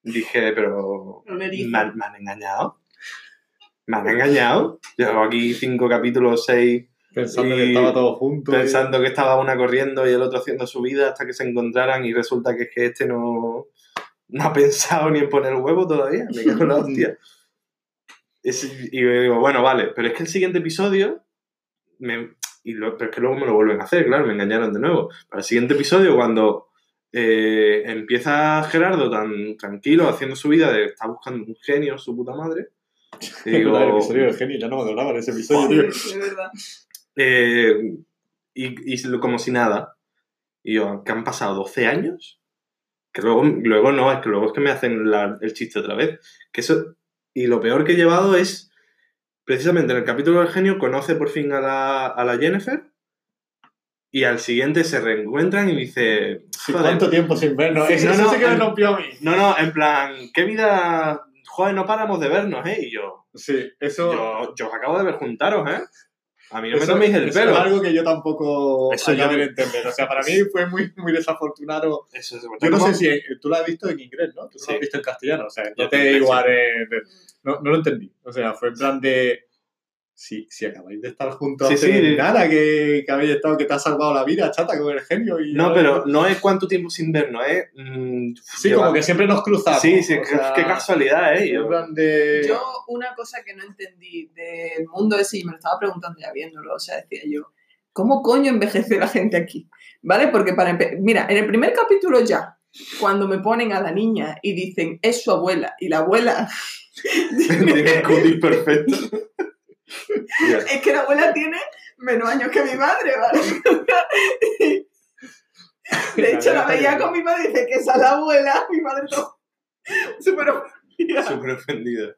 dije, pero. ¿me, han- me han engañado. ¿Me han engañado? Llevo aquí cinco capítulos, seis, Pensando Y que estaba todo junto. pensando que estaba una corriendo y el otro haciendo su vida hasta que se encontraran y resulta que es que este no, no ha pensado ni en poner huevo todavía. Me cago en la hostia. Es- y me digo, bueno, vale, pero es que el siguiente episodio, me- y lo- pero es que luego me lo vuelven a hacer, claro, me engañaron de nuevo. Para el siguiente episodio, cuando eh, empieza Gerardo tan tranquilo haciendo su vida, de está buscando un genio, su puta madre, y digo, el episodio del genio, ya no me acordaba de ese episodio, tío. De verdad. Eh, y, y como si nada. Y yo, ¿que han pasado 12 años? Que luego, luego no, es que luego es que me hacen la- el chiste otra vez. Que eso, y lo peor que he llevado es, precisamente en el capítulo del genio, conoce por fin a la, a la Jennifer y al siguiente se reencuentran y dice, Sí, "Joder, ¿Cuánto tiempo sin vernos? Sí, Eso no, sí no, que en- rompió a mí. no, no, en plan, ¿qué vida? Joder, no paramos de vernos, ¿eh? Y yo, Sí, eso... yo, yo os acabo de ver juntaros, ¿eh? A mí no me toméis el pelo. es algo que yo tampoco Eso yo- de entender. O sea, para mí fue muy, muy desafortunado. Eso es- Yo no sé si tú lo has visto en inglés, ¿no? Tú no Sí. lo has visto en castellano. O sea, Yo inglés, igual no, no lo entendí. O sea, fue en plan de... Si, si acabáis de estar juntos Sí, sí. nada, que, que habéis estado, que te ha salvado la vida, chata, con el genio. Y No, pero no es cuánto tiempo sin vernos, ¿eh? Mm, Sí, como que siempre nos cruzamos. Sí, sí, qué, sea, qué casualidad, ¿eh? Yo- plan de... Yo, una cosa que no entendí del mundo ese, y me lo estaba preguntando ya viéndolo, o sea, decía yo, ¿cómo coño envejece la gente aquí? ¿Vale? Porque para mira, en el primer capítulo ya, cuando me ponen a la niña y dicen, es su abuela, y la abuela... Tiene el cutis perfecto. Es que la abuela tiene menos años que mi madre, ¿vale? De hecho, la veía con mi madre y dice que esa es la abuela, mi madre todo súper ofendida. Súper ofendido.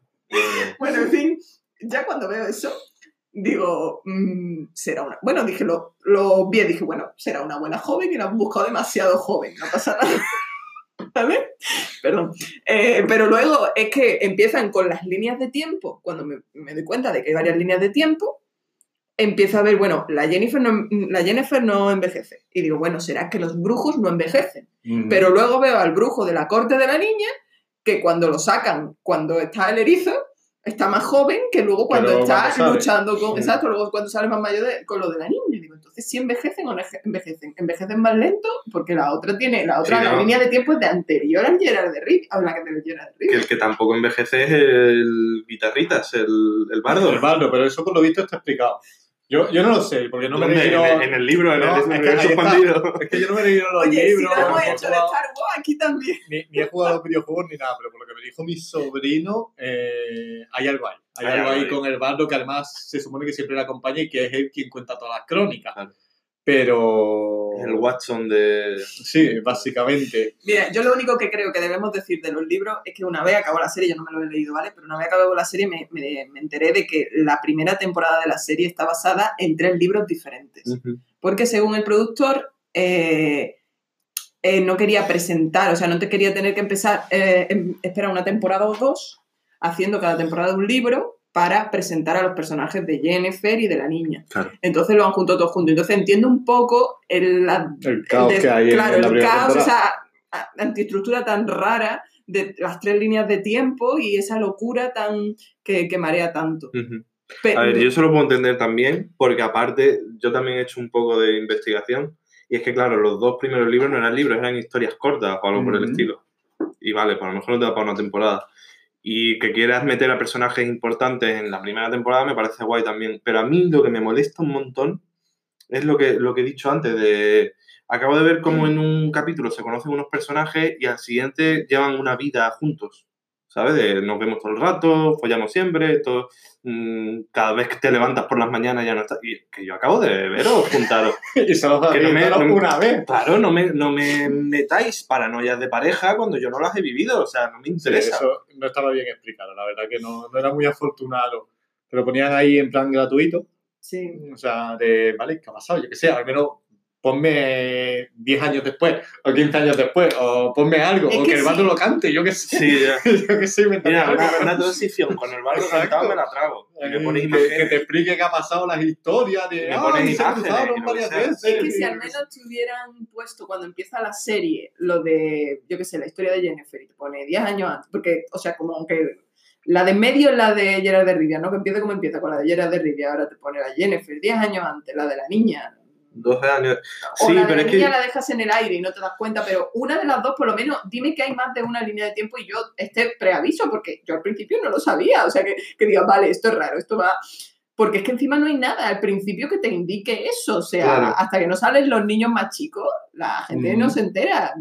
Bueno, en fin, ya cuando veo eso, digo, mm, será una... Bueno, dije, lo, lo vi dije, bueno, será una buena joven y la han buscado demasiado joven, no pasa nada. ¿Vale? Perdón. Eh, pero luego es que empiezan con las líneas de tiempo, cuando me, me doy cuenta de que hay varias líneas de tiempo, empiezo a ver, bueno, la Jennifer, no, la Jennifer no envejece. Y digo, bueno, será que los brujos no envejecen. Pero luego veo al brujo de la corte de la niña, que cuando lo sacan, cuando está el erizo, está más joven que luego cuando luego está cuando luchando con. Mm. Exacto, luego cuando sale más mayor de- con lo de la niña. Digo, entonces, ¿sí envejecen o no eje- envejecen? ¿Envejecen más lento? Porque la otra tiene, la otra Sí, la no. línea de tiempo es de anterior al Gerard de Rick, a la que del Gerard de Que Rick. el que tampoco envejece es el guitarritas, el, el bardo. El bardo, pero eso por lo visto está explicado. Yo, yo no lo sé, porque no me he leído... en, en el libro, en No, el es que universo ahí está. expandido. Es que yo no me he leído los Oye, libros, si lo hemos no he hecho de Star Wars, aquí también. ni, ni he jugado a los videojuegos ni nada, pero por lo que me dijo mi sobrino, eh, hay algo ahí. Hay, Hay algo algo ahí ahí. con el bardo que además se supone que siempre le acompaña y que es él quien cuenta todas las crónicas. Claro. Pero... El Watson de. Sí, básicamente. Mira, yo lo único que creo que debemos decir de los libros es que una vez acabó la serie, yo no me lo he leído, ¿vale? Pero una vez acabó la serie me, me- me enteré de que la primera temporada de la serie está basada en tres libros diferentes. Porque según el productor, eh, eh, no quería presentar, o sea, no te quería tener que empezar, eh, esperar una temporada o dos, haciendo cada temporada un libro para presentar a los personajes de Jennifer y de la niña. Claro. Entonces lo han juntado todos juntos. Entonces entiendo un poco el, la- El caos el que hay claro, en la el caos, temporada. esa antiestructura tan rara de las tres líneas de tiempo y esa locura tan que, que marea tanto. Ujú. Pero- A ver, yo eso lo puedo entender también, porque aparte yo también he hecho un poco de investigación, y es que, claro, los dos primeros libros no eran libros, eran historias cortas o algo por el estilo. Y vale, pues a lo mejor no te da para una temporada. Y que quieras meter a personajes importantes en la primera temporada me parece guay también. Pero a mí lo que me molesta un montón es lo que, lo que he dicho antes, de... Acabo de ver cómo en un capítulo se conocen unos personajes y al siguiente llevan una vida juntos. ¿Sabes? De nos vemos todo el rato, follamos siempre, todo, mm, cada vez que te levantas por las mañanas ya no estás. Y que yo acabo de veros juntaros. y solo Que no me- no una vez. Claro, no me, no me metáis paranoias de pareja cuando yo no las he vivido. O sea, no me Sí, interesa. eso no estaba bien explicado, la verdad que no, no era muy afortunado. Te lo ponían ahí en plan gratuito, sí. o sea, de, vale, ¿qué ha pasado? Yo qué sé, al menos ponme 10 años después, o 15 años después, o ponme algo, Es o que que el sí. bando lo cante, yo qué sé. Sí, ya. yo qué sé, inventando Mira, una, una transición con el barco Exacto. cantado me la trago. Me Eh, pones que, imágenes. que te explique qué ha pasado, las historias de. Me ah, pones se imágenes varias veces. Es que si al menos te hubieran puesto cuando empieza la serie lo de, yo qué sé, la historia de Jennifer y te pone 10 años antes, porque, o sea, como que la de medio es la de Gerard de Rivia, ¿no? Que empieza como empieza con la de Gerard de Rivia, ahora te pone la Jennifer 10 años antes, la de la niña. 12 años. O Sí, la pero es que. la dejas en el aire y no te das cuenta, pero una de las dos, por lo menos, dime que hay más de una línea de tiempo y yo este preaviso, porque yo al principio no lo sabía, o sea, que, que digas, vale, esto es raro, esto va... Porque es que encima no hay nada al principio que te indique eso, o sea, Claro. hasta que no salen los niños más chicos, la gente no se entera,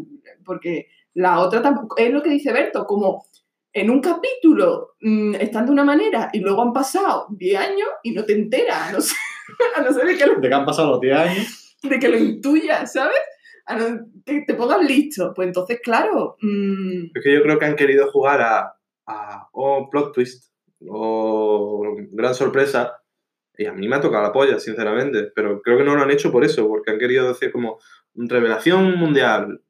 porque la otra tampoco, es lo que dice Berto, como en un capítulo mm, están de una manera y luego han pasado 10 años y no te enteras, a no ser, a no ser de que lo De que han pasado los 10 años. de que lo intuyas, ¿sabes? A no- que te pongas listo. Pues entonces, claro, mm, Es que yo creo que han querido jugar a. a o plot twist. O gran sorpresa. Y a mí me ha tocado la polla, sinceramente. Pero creo que no lo han hecho por eso, porque han querido decir como revelación mundial.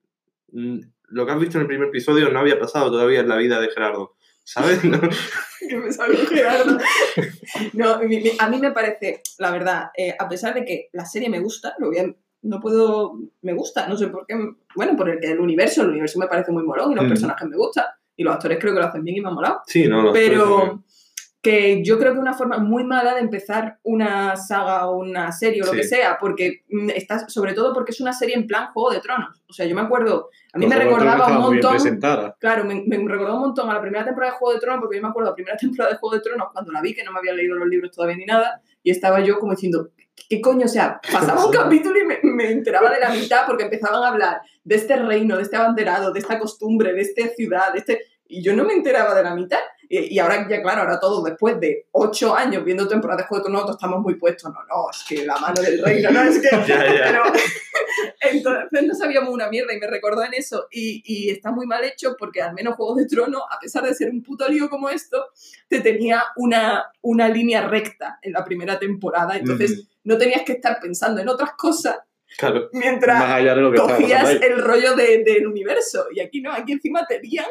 Lo que has visto en el primer episodio no había pasado todavía en la vida de Gerardo. ¿Sabes? No. que me salió Gerardo. No, a mí me parece, la verdad, eh, a pesar de que la serie me gusta, lo voy a- no puedo, me gusta, no sé por qué, bueno, por el que el universo, el universo me parece muy molón y los Mm. personajes me gustan y los actores creo que lo hacen bien y me han molado. Sí, no, lo pero que yo creo que una forma muy mala de empezar una saga o una serie o lo Sí. que sea, porque mm, está, sobre todo porque es una serie en plan Juego de Tronos. O sea, yo me acuerdo, a mí me Los recordaba un montón, claro, me, me recordaba un montón a la primera temporada de Juego de Tronos, porque yo me acuerdo la primera temporada de Juego de Tronos cuando la vi, que no me había leído los libros todavía ni nada, y estaba yo como diciendo, ¿qué coño? O sea, pasaba un capítulo y me, me enteraba de la mitad porque empezaban a hablar de este reino, de este abanderado, de esta costumbre, de esta ciudad, de este... Y yo no me enteraba de la mitad. Y, y ahora ya, claro, ahora todos después de ocho años viendo temporadas de Juego de Tronos, todos estamos muy puestos. No, no, es que la mano del reino, no, es que... Ya, ya. Pero, entonces no sabíamos una mierda y me recordó en eso. Y, y está muy mal hecho porque al menos Juego de Tronos, a pesar de ser un puto lío como esto, te tenía una, una línea recta en la primera temporada. Entonces no tenías que estar pensando en otras cosas Claro. mientras Más allá de lo que estaba pasando cogías el rollo de- del universo. Y aquí no, aquí encima te lían.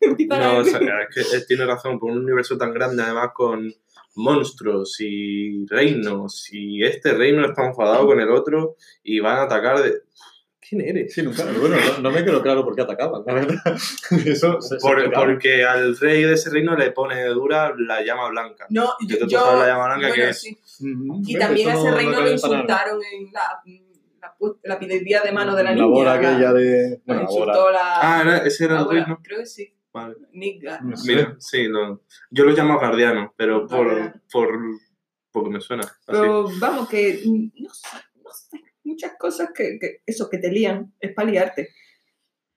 No, o sea, es que él tiene razón, por un universo tan grande, además con monstruos y reinos, y este reino está enfadado con el otro y van a atacar de... ¿Quién eres? Sí, nunca, bueno, no, no me quedó claro por qué atacaban, la verdad. Eso se- Por- porque al rey de ese reino le pone dura la llama blanca. No, Yo yo, la llama blanca, bueno, que es- sí. Y también a ese no- reino no lo insultaron en la, la, pu- la pidedía de mano de la La niña. bola la- aquella de... lo Bueno, la bola. insultó la, Ah, ¿era- ese era la el bola. reino. Creo que sí. Vale. Nigga. No sé. Mira, sí, no. yo los llamo guardianos, pero por, Guardiano. por porque me suena. Así. Pero vamos, que mm, no sé, no sé, muchas cosas que, que eso, que te lían, es para liarte.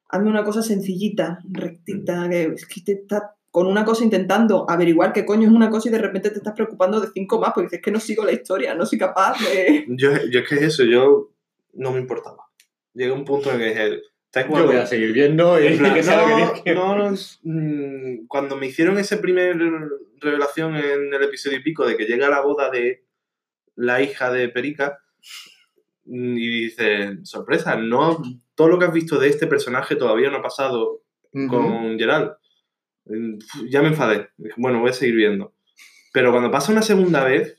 Hazme una cosa sencillita, rectita, que es que te estás con una cosa intentando averiguar qué coño es una cosa y de repente te estás preocupando de cinco más porque dices que no sigo la historia, no soy capaz de... Yo, yo es que eso, yo no me importaba. Llegué a un punto en que dije, ¿sabes Yo voy a seguir viendo y En plan, que sea lo que no, no, mm, cuando me hicieron ese primer revelación en el episodio y pico de que llega la boda de la hija de Perica mm, y dice, sorpresa, no todo lo que has visto de este personaje todavía no ha pasado con Gerald. Mm, Ya me enfadé. Bueno, voy a seguir viendo. Pero cuando pasa una segunda vez,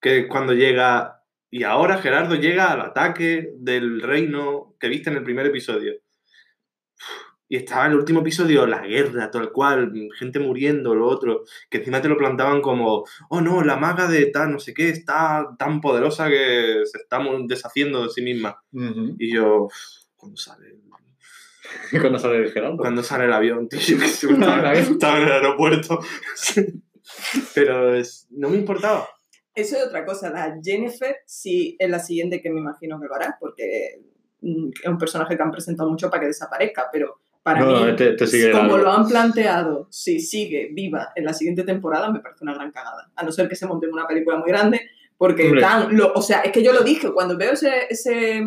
que es cuando llega, y ahora Gerardo llega al ataque del reino que viste en el primer episodio. Y estaba en el último episodio la guerra, tal cual, gente muriendo, lo otro, que encima te lo plantaban como, oh no, la maga de tal, no sé qué, está tan poderosa que se está deshaciendo de sí misma. Ujú. Y yo, cuando sale Cuando sale el Gerardo. cuando sale el avión, tío, yo que sé, estaba, estaba en el aeropuerto. Pero es- no me importaba. Eso es otra cosa, la Jennifer sí es la siguiente que me imagino que lo hará porque mm, es un personaje que han presentado mucho para que desaparezca, pero para No, mí... no, te, te sigue Como lo han planteado, si sigue viva en la siguiente temporada, me parece una gran cagada. A no ser que se monte en una película muy grande, porque Hombre. tan, lo, o sea, es que yo lo dije, cuando veo ese, ese,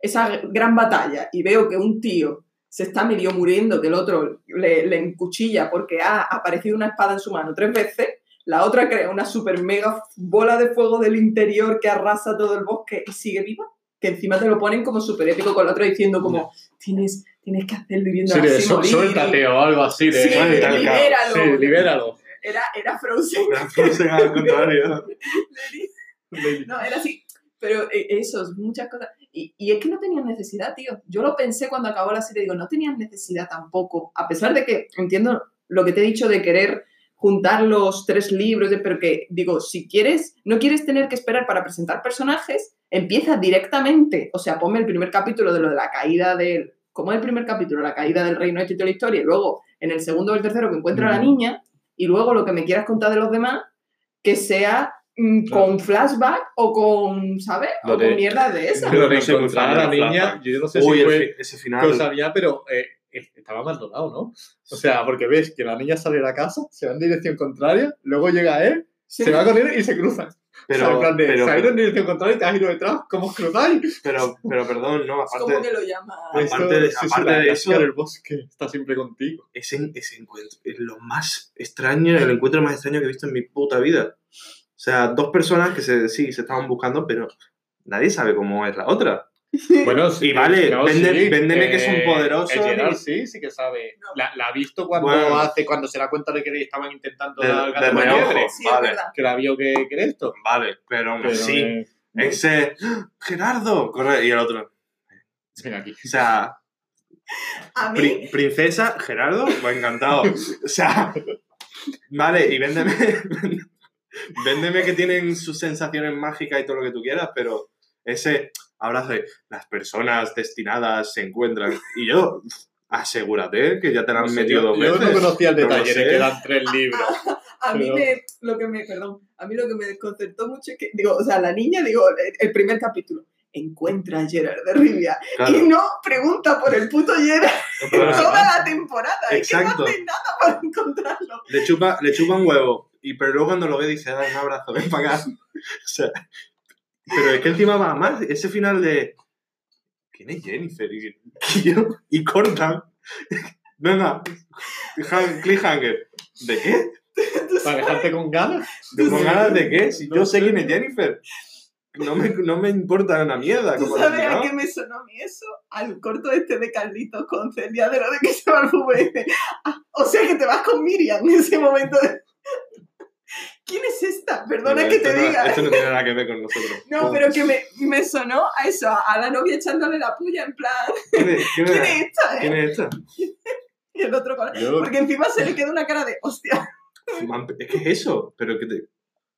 esa gran batalla y veo que un tío se está medio muriendo, que el otro le, le encuchilla porque ha aparecido una espada en su mano tres veces, la otra crea una super mega bola de fuego del interior que arrasa todo el bosque y sigue viva, que encima te lo ponen como súper épico con la otra diciendo como, tienes, tienes que hacerlo y viendo Sí, de así su- morir". suéltate o algo así. De, Sí, libéralo. Sí, libéralo. Era, era Frozen. La frase al contrario. No, era así. Pero eh, eso, muchas cosas. Y, y es que no tenían necesidad, tío. Yo lo pensé cuando acabó la serie, digo, no tenían necesidad tampoco. A pesar de que entiendo lo que te he dicho de querer juntar los tres libros, de- pero que digo, si quieres, no quieres tener que esperar para presentar personajes, empieza directamente. O sea, ponme el primer capítulo de lo de la caída del. Como el primer capítulo, la caída del reino y toda la historia, y luego en el segundo o el tercero que encuentra a la niña, y luego lo que me quieras contar de los demás, que sea mm, Claro. con flashback o con, ¿sabes? Lo o de- con mierda de de encontrar fan a de la niña, yo no sé Uy, si fue ese final. cosa mía, pero eh, estaba abandonado, ¿no? O sea, porque ves que la niña sale de la casa, se va en dirección contraria, luego llega él, Sí. se va corriendo y se cruzan. Pero, o sea, en plan de, pero, se ha ido en dirección contraria y te has ido detrás, ¿cómo os cruzáis? pero, pero perdón, no, aparte, que lo llama. Aparte de- aparte de eso- del bosque está siempre contigo. ese, ese encuentro es lo más extraño, el encuentro más extraño que he visto en mi puta vida. O sea, dos personas que se, sí, se estaban buscando, pero nadie sabe cómo es la otra. Bueno, Y vale, vende- véndeme que son eh, poderosos el Gerard y- sí, sí que sabe. No. La, la ha visto cuando Bueno. hace, cuando se da cuenta de que le estaban intentando De- dar de liebre, Sí, vale. es que la vio que, que era esto. Vale, pero así, eh, ese ¡Ah! Gerardo, corre, y el otro. ven aquí. O sea, A mí, pri- princesa, Gerardo, va encantado. O sea, vale, y véndeme, véndeme que tienen sus sensaciones mágicas y todo lo que tú quieras, pero ese abrazo de las personas destinadas se encuentran. Y yo, asegúrate que ya te la han No sé, metido yo, dos yo veces. no conocía el No detalle de sé. que eran tres libros. a mí me, lo que me, perdón, a mí lo que me desconcertó mucho es que, digo, o sea, la niña, digo, el, primer capítulo, encuentra a Gerard de Rivia Claro. y no pregunta por el puto Gerard Claro. toda la temporada. Es que Exacto. no hace nada para encontrarlo. Le chupa, le chupa un huevo. Y pero luego cuando lo ve dice, dale un abrazo, ven para acá. O sea, pero es que encima va más. Ese final de. ¿Quién es Jennifer? Y, y yo- y cortan. Venga, Han- cliffhanger. ¿De qué? Para dejarte con ganas. ¿De con ganas de qué? Si No yo sé sé. quién es Jennifer. No me, no me importa una mierda. ¿Tú Como sabes a qué me sonó a mí eso? Al corto este de Carlitos con Celia de lo de que se va al fútbol y dice, "Ah, o sea que te vas con Miriam en ese momento de... ¿Quién es esta? Perdona que te no- diga. Esto no tiene nada que ver con nosotros. No, pero que me, me sonó a eso, a la novia echándole la puya en plan, ¿Quién es, quién ¿quién es- es esta? eh?". quién es esta? Y el otro con... Yo- Porque encima se le queda una cara de, hostia, Man, Es que es eso, pero que te.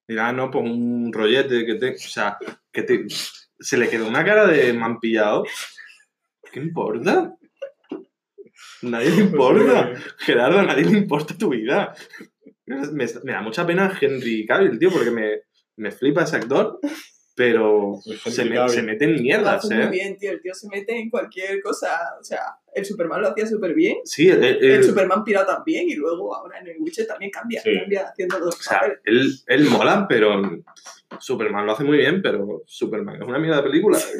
Mira, no, pues un rollete que te. O sea, que te. Se le quedó una cara de man pillado. ¿Qué importa? Nadie le importa. Gerardo, a nadie le importa tu vida. Me, me da mucha pena Henry Cavill, tío, porque me, me flipa ese actor, pero se, me- complicado. se mete en mierdas, hace muy ¿eh? bien, tío. El tío se mete en cualquier cosa. O sea, el Superman lo hacía súper bien. Sí, el, el- El Superman pirata también. Y luego ahora en el Witcher también cambia. Sí. Cambia haciendo los o sea, él mola, pero Superman lo hace muy bien, pero Superman es una mierda de película.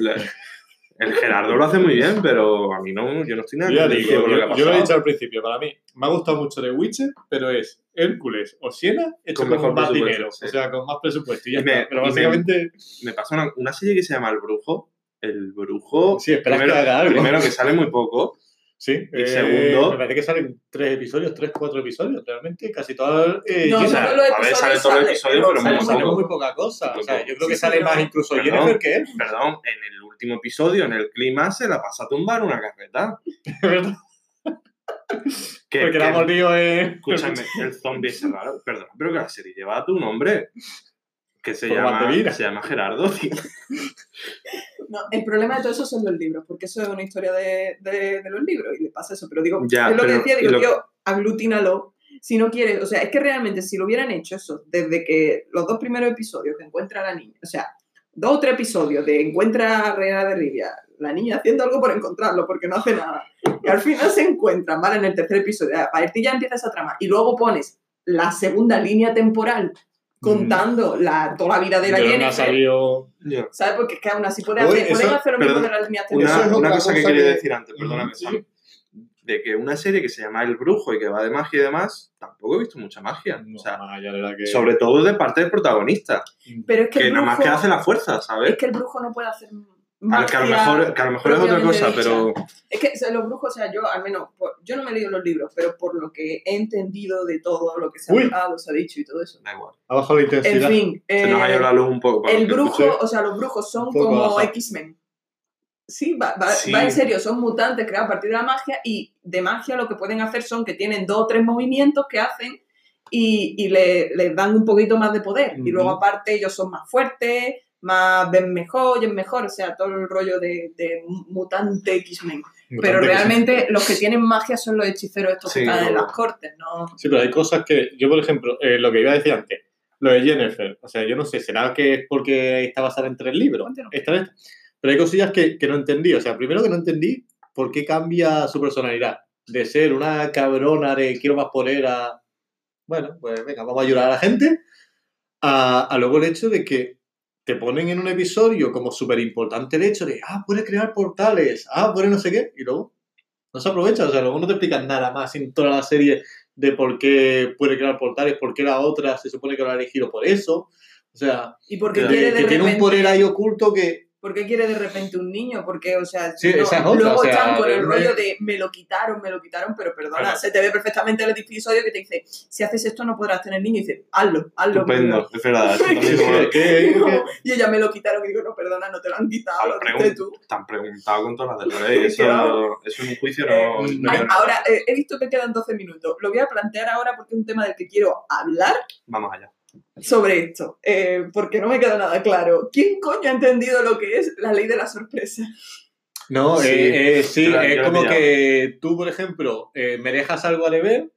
El Gerardo lo hace muy bien, pero a mí no, yo no estoy nada Yo ya digo, con lo que ha yo, yo lo he dicho al principio, para mí me ha gustado mucho The Witcher, pero es Hércules o Siena hecho Con con, mejor más dinero, sí. o sea, con más presupuesto y ya Y me- está. Pero y me- básicamente, Me pasa una, una serie que se llama El Brujo. El Brujo. sí, esperas primero, que haga algo. primero que sale muy poco. Sí, y eh, segundo- Me parece que salen tres episodios, tres, cuatro episodios, realmente, casi todo. Eh, No, solo a ver, sale episodios todo el episodio, pero pero sale muy sale muy poca cosa. O sea, yo creo Sí, que sí, sale más incluso Perdón. Jennifer que él. Perdón, en el último episodio, en el clima, se la pasa a tumbar una carreta. ¿verdad? Que, Porque que- la hemos liado en. escúchame, el zombie ese raro. Perdón, pero que la serie lleva tu nombre. Que se Por llama, se llama Gerardo. tío. No, el problema de todo eso son los libros, porque eso es una historia de, de- de los libros y le pasa eso. Pero digo, Ya, es lo que decía, digo, lo- tío, aglutínalo. Si no quieres, o sea, es que realmente si lo hubieran hecho eso, desde que los dos primeros episodios que encuentra a la niña, o sea, dos o tres episodios de encuentra a Reina de Rivia, la niña haciendo algo por encontrarlo, porque no hace nada, y al final se encuentran, ¿vale? En el tercer episodio, a partir ya empieza esa trama, y luego pones la segunda línea temporal contando la, toda la vida de la ha Jennifer, salido. ¿sabes? Porque es que aún así puede hacer, pueden eso- hacer lo mismo de las líneas Una, una cosa que quería que- decir antes, perdóname, Sí. Sam. De que una serie que se llama El Brujo y que va de magia y demás, tampoco he visto mucha magia. No, o sea, que. sobre todo de parte del protagonista. Pero es que, Que el nada más que hace la fuerza, ¿sabes? Es que el brujo no puede hacer A- que a lo mejor, que a lo mejor es otra cosa, dicha. pero Es que o sea, los brujos, o sea, yo al menos, por- yo no me he leído los libros, pero por lo que he entendido de todo lo que se ha hablado, se ha dicho y todo eso. da igual. Ha bajado la En intensidad. fin, Se nos ha eh, ido la luz un poco. para el brujo, escuché. o sea, los brujos son como. X-Men. Sí, va, va- Sí. va en serio, son mutantes creados a partir de la magia y de magia lo que pueden hacer son que tienen dos o tres movimientos que hacen y, y le, les dan un poquito más de poder. Y luego aparte ellos son más fuertes, más ven mejor, oyen mejor, o sea, todo el rollo de, de mutante X-Men. Pero realmente los que tienen magia son los hechiceros estos Sí, que están en no. las cortes, ¿no? Sí, pero hay cosas que. Yo, por ejemplo, eh, lo que iba a decir antes, lo de Jennifer. O sea, yo no sé, ¿será que es porque está basada en tres libros? Esta vez. Pero hay cosillas que, que no entendí. O sea, primero que no entendí por qué cambia su personalidad. De ser una cabrona de quiero más poder a. Bueno, pues venga, vamos a ayudar a la gente. A, a luego el hecho de que te ponen en un episodio como súper importante el hecho de, ah, puede crear portales, ah, puede no sé qué, y luego no se aprovecha. O sea, luego no te explican nada más en toda la serie de por qué puede crear portales, por qué la otra se supone que lo ha elegido por eso. O sea, Y porque Que- de que tiene un poder ahí oculto que... ¿por qué quiere de repente un niño? Porque, o sea, Sí, no- esa es otra, luego o sea, están con el rollo de me lo quitaron, me lo quitaron, pero perdona, Claro. se te ve perfectamente el episodio que te dice, si haces esto no podrás tener niño, y dice, hazlo, hazlo. Estupendo, es verdad. es es y ella me lo quitaron y digo, no, perdona, no te lo han quitado, Ah, lo diste tú. Te han preguntado con todas las de la ley. Eso, en un juicio Eh, no. hay nada. ahora, eh, he visto que quedan 12 minutos. Lo voy a plantear ahora porque es un tema del que quiero hablar Vamos allá. Sobre esto, eh, porque no me queda nada claro. ¿Quién coño ha entendido lo que es la ley de la sorpresa? No, Sí, eh, eh, sí, es como que tú, por ejemplo, eh, me dejas algo a deber,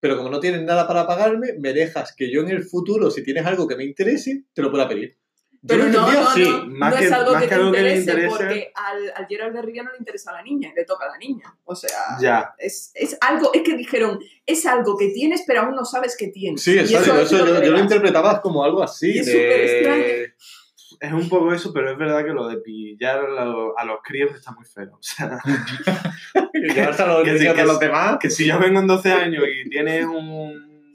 pero como no tienes nada para pagarme, me dejas que yo en el futuro, si tienes algo que me interese, te lo pueda pedir. Pero no, no, no, Más no que- es algo más que que te algo que le interese, interese. porque al, al Gerald de Rivia no le interesa a la niña, le toca a la niña. O sea, Ya. es, es algo, es que dijeron, es algo que tienes, pero aún no sabes que tienes. Sí, exacto. Eso, yo, yo lo interpretaba como algo así. Y es de- súper extraño. Es un poco eso, pero es verdad que lo de pillar a los, a los críos está muy feo. O sea, que que a los sí. demás. que si yo vengo en 12 años y tienes un,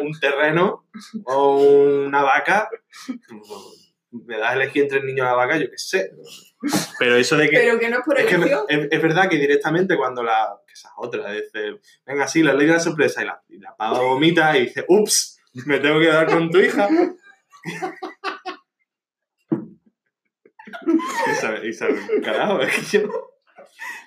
un terreno o una vaca, me das a elegir entre el niño y la vaca, yo qué sé. Pero eso de que. Pero que no es por es, que es, es verdad que directamente cuando la. que esa es otra, dice, venga, sí, la ley de la sorpresa y la, y la pava vomita y dice, ups, me tengo que dar con tu hija. y sabe, y sabe, carajo, es que yo.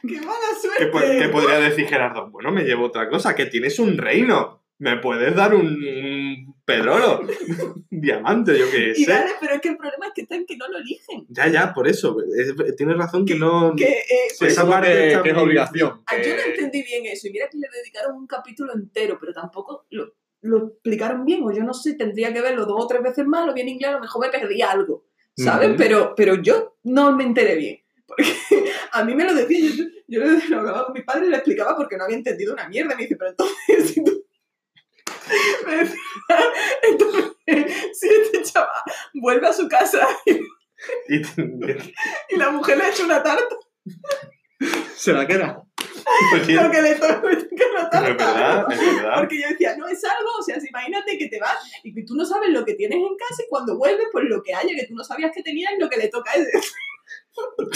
¡Qué mala ¿Qué, suerte! qué podría decir Gerardo? Bueno, me llevo otra cosa, que tienes un reino. Me puedes dar un, un pedrolo, un diamante, yo qué Y sé. dale, pero es que el problema es que está en que no lo eligen. Ya, ya, por eso. es- tienes razón que no. Que, eh, Sí, esa Eso parte que, está que es obligación. Ah, Yo no entendí bien eso. Y mira que le dedicaron un capítulo entero, pero tampoco lo, lo explicaron bien, o yo no sé, tendría que verlo dos o tres veces más, lo vi en inglés, a lo mejor me perdí algo, ¿sabes? Pero, pero yo no me enteré bien. Porque a mí me lo decía, yo, yo le- lo hablaba con mi padre y le explicaba porque no había entendido una mierda. Y me dice, pero entonces, si tú... Me decía, entonces, si este chaval vuelve a su casa Y- y la mujer le ha hecho una tarta, Se la queda. Oye, lo que le toca es una es tarta. verdad, es verdad. Porque yo decía, no es algo, o sea, si imagínate que te vas y que tú no sabes lo que tienes en casa y cuando vuelves, pues lo que haya que tú no sabías que tenías, lo que le toca es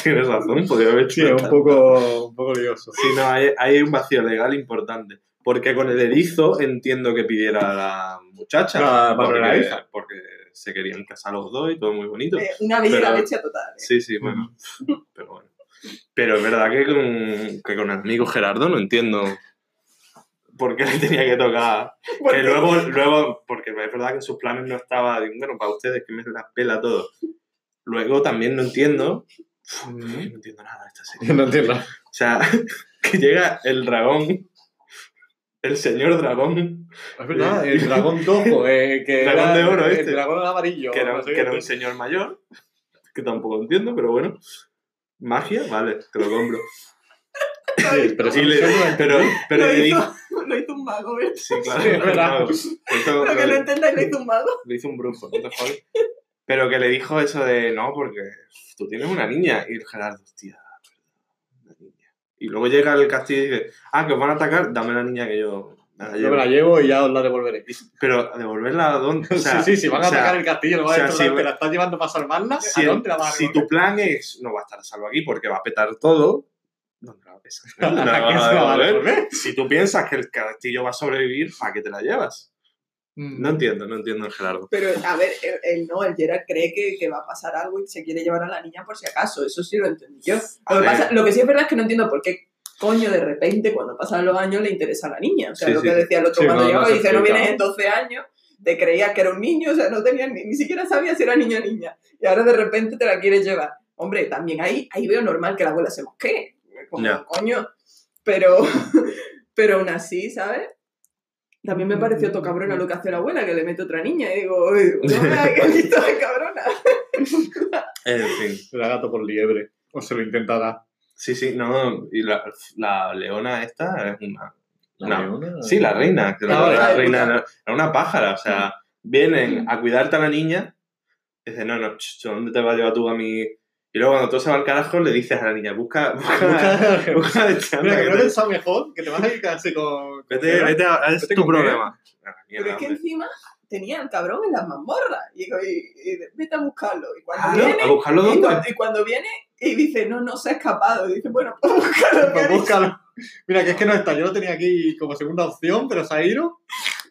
Tienes razón, podría haber Sí, es un poco, un poco lioso. Sí, no, hay, hay un vacío legal importante. Porque con el erizo entiendo que pidiera a la muchacha. Para porque, la hija. porque se querían casar los dos y todo muy bonito. eh, una bella leche total. eh. Sí, sí, bueno. Pero bueno. Pero es verdad que con, que con el amigo Gerardo no entiendo por qué le tenía que tocar. Porque- Que luego, luego, porque es verdad que en sus planes no estaba, bueno, para ustedes que me la pela todo. Luego también no entiendo. Uf, no entiendo nada de esta serie. No entiendo. O sea, que llega el dragón, el señor dragón, Es verdad, el dragón tojo, eh, que Dragón era de oro el este. dragón amarillo. que era, no sé que era qué. un señor mayor, que tampoco entiendo, pero bueno. Magia, vale, te lo compro. Sí, pero Sí, le- pero, pero lo, le hizo, dijo. lo hizo un mago, ¿ves? Sí, claro. Sí, es verdad. Esto Lo que no lo, entendáis lo hizo un mago. lo hizo un brujo, no te jodes. Pero que le dijo eso de no, porque tú tienes una niña. Y el Gerardo, hostia. Y luego llega el castillo y dice, ah, que os van a atacar, dame la niña que yo la Yo me la llevo y ya os la devolveré. Pero devolverla a dónde. O sea, sí, sí, si van a o sea, atacar el castillo, lo van o sea, si- te la estás llevando para salvarla, si, ¿a dónde la vas a si tu plan es no va a estar a salvo aquí porque va a petar todo, ¿dónde la vas a, ¿Dónde la ¿A quién vas a se la va a devolver? devolver? Si tú piensas que el castillo va a sobrevivir, ¿para qué te la llevas? Mm. No entiendo, no entiendo el Gerardo. Pero, a ver, él, él no, el Gerard cree que, que va a pasar algo y se quiere llevar a la niña por si acaso. Eso sí lo entendí yo. Lo que, pasa- lo que sí es verdad es que no entiendo por qué coño de repente cuando pasan los años le interesa a la niña. O sea, Sí, lo sí. que decía el otro Sí, cuando no, no llegaba dice, no explica. vienes en 12 años, te creías que era un niño, o sea, no tenías ni, ni siquiera sabías si era niño o niña. Y ahora de repente te la quieres llevar. Hombre, también ahí, ahí veo normal que la abuela se mosquee. Como, coño. Pero, pero aún así, ¿sabes? También me pareció to cabrona lo que hace la abuela, que le mete otra niña. Y digo, uy, no me hagas listo de cabrona. En fin. Le da gato por liebre. O se lo intenta dar. Sí, sí, no. Y la, la leona esta es una. La No. leona. Sí, la reina. que La la, reina la era una pájara. O sea, vienen a cuidarte a la niña. Y dice, no, no, ch, ¿dónde te vas a llevar tú a mi.? Y luego cuando todo se va al carajo, le dices a la niña, busca. Busca. busca de Mira, que que no te- pensado mejor, que te vas a ir casi con... Vete, vete a. Es Vete tu problema. Ah, Pero es que hombre. encima tenía al cabrón en las mazmorras. Y digo, y, y vete a buscarlo. Y cuando viene, ¿a buscarlo y cuando, y cuando viene y dice, no, no se ha escapado. Y dice, bueno, pues búscalo. Pues búscalo. Mira, que es que no está. Yo lo tenía aquí como segunda opción, pero se ha ido.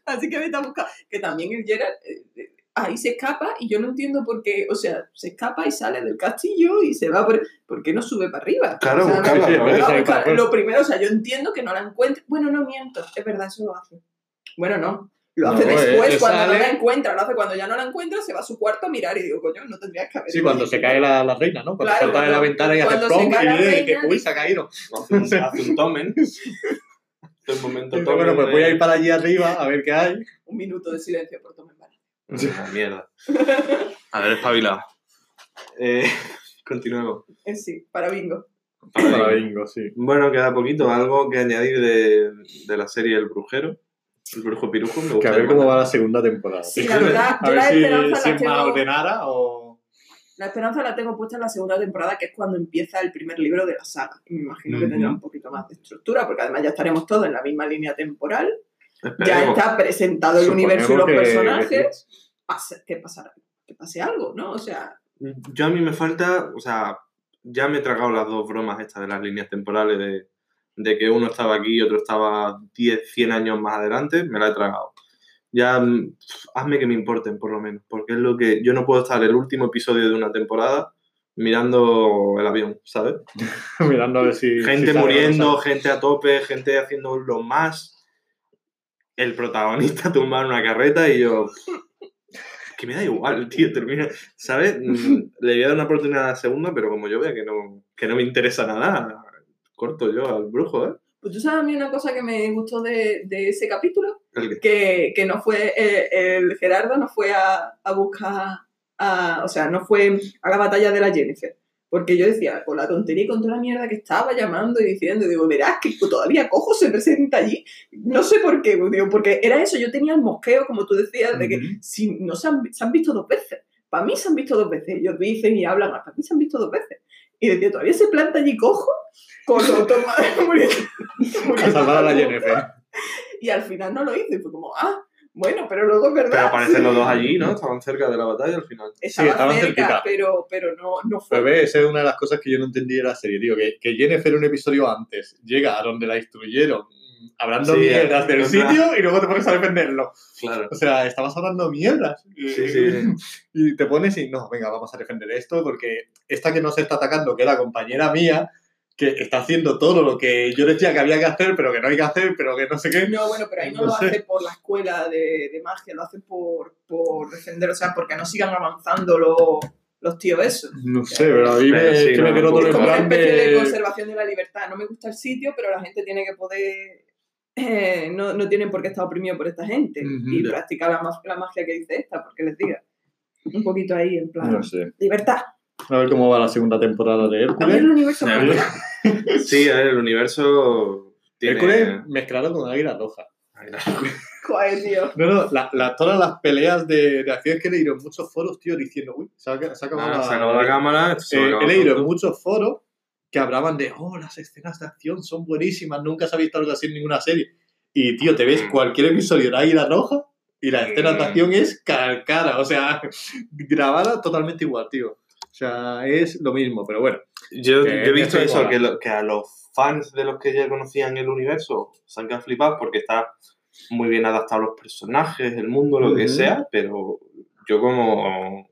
Así que vete a buscar. Que también el Gerard eh, eh, ahí se escapa y yo no entiendo por qué. O sea, se escapa y sale del castillo y se va por. ¿Por qué no sube para arriba? Claro, O sea, buscarla, no- no, buscar- claro. Lo primero, o sea, yo entiendo que no la encuentre. Bueno, no miento. Es verdad, eso lo hace. Bueno, no. Lo No, hace después, eh, cuando no la encuentra. Lo hace cuando ya no la encuentra, se va a su cuarto a mirar y digo, coño, no tendrías que haber. Sí, cuando se cae la, la reina, ¿no? Cuando Claro, salta de la ventana y hace cae y dice que uy, se ha caído. Hace un, hace un tomen. Momento tomen. bueno, pues voy a ir para allí arriba a ver qué hay. Un minuto de silencio por Tomás Una mierda. A ver, espabilado. Eh, continuemos. Eh, sí, para bingo. Para bingo, sí. Bueno, queda poquito. Algo que añadir de, de la serie El Brujero. El Brujo Pirujo. Me Que a ver cómo va la segunda temporada. Sí, la verdad, a ver la si, esperanza si la es más ordenada o... La esperanza la tengo puesta en la segunda temporada, que es cuando empieza el primer libro de la saga. Y me imagino que Ujú. tendrá un poquito más de estructura, porque además ya estaremos todos en la misma línea temporal. Ya Esperemos. está presentado el Suponemos universo y los que- personajes. Que pasará? Que pase algo, ¿no? O sea, Yo a mí me falta, o sea, ya me he tragado las dos bromas estas de las líneas temporales de, de que uno estaba aquí y otro estaba 10, 100 años más adelante, me la he tragado. Ya mm, hazme que me importen, por lo menos, porque es lo que yo no puedo estar el último episodio de una temporada mirando el avión, ¿sabes? Mirando a ver si... Gente si muriendo, gente a tope, gente haciendo lo más. El protagonista tumbado en una carreta y yo. Que me da igual, tío, termina. ¿Sabes? Mm, Le voy a dar una oportunidad a la segunda, pero como yo vea que no, que no me interesa nada, corto yo al brujo, ¿eh? Pues tú sabes a mí una cosa que me gustó de, de ese capítulo, que, que no fue, eh, el Gerardo no fue a, a buscar, a- o sea, no fue a la batalla de la Jennifer. Porque yo decía, con la tontería y con toda la mierda que estaba llamando y diciendo, digo, verás que todavía Cojo se presenta allí. No sé por qué, digo, porque era eso, yo tenía el mosqueo, como tú decías, de que si no se han, se han visto dos veces. Para mí se han visto dos veces. Ellos dicen y hablan, para mí se han visto dos veces. Y decía, todavía se planta allí cojo con los dos madres muriendo. A salvar a la. Jennifer. Y al final no lo. Y fue como, ah, bueno, pero luego es verdad. Pero aparecen los dos allí, ¿no? Estaban cerca de la batalla al final. Estaba estaban cerca, cerquita. pero, pero no, no fue. Pues esa es una de las cosas que yo no entendí de la serie, tío. Que, que Jennifer un episodio antes llega a donde la instruyeron hablando Sí, mierdas del sitio y luego te pones a defenderlo. Claro. O sea, estabas hablando mierdas. Y, Sí, sí. y te pones y no, venga, vamos a defender esto porque esta que nos está atacando, que era compañera mía, que está haciendo todo lo que yo decía que había que hacer, pero que no hay que hacer, pero que no sé qué. No, bueno, pero ahí no, No lo sé. hace por la escuela de, de magia, lo hace por, por defender, o sea, porque no sigan avanzando los, los tíos esos. No sé, pero a mí me, sí, es que me no, quedó todo Es como una especie de de... conservación de la libertad. No me gusta el sitio, pero la gente tiene que poder. eh, no, no tienen por qué estar oprimido por esta gente y practicar la, la magia que dice esta, porque les diga. Un poquito ahí, en plan. No sé. Libertad. A ver cómo va la segunda temporada de A Hércules. el universo Sí. a ver, el universo tiene... Hércules mezclado con Águila Roja. Joder, tío. No, no, la- la- todas las peleas de, de acciones que he leído en muchos foros, tío, diciendo, uy, se ha, se ha acabado Ah, la- se acabó la cámara. esto se va a Eh, he leído en muchos foros que hablaban de, oh, las escenas de acción son buenísimas, nunca se ha visto algo así en ninguna serie. Y, tío, te ves Mm. cualquier episodio de Águila Roja y la escena de Mm. acción es calcada, o sea, grabada totalmente igual, tío. Sea, es lo mismo, pero bueno. Yo, Que yo he visto eso, que, lo- que a los fans de los que ya conocían el universo se han quedado flipados porque está muy bien adaptado los personajes, el mundo, lo que Ujú. sea, pero yo como,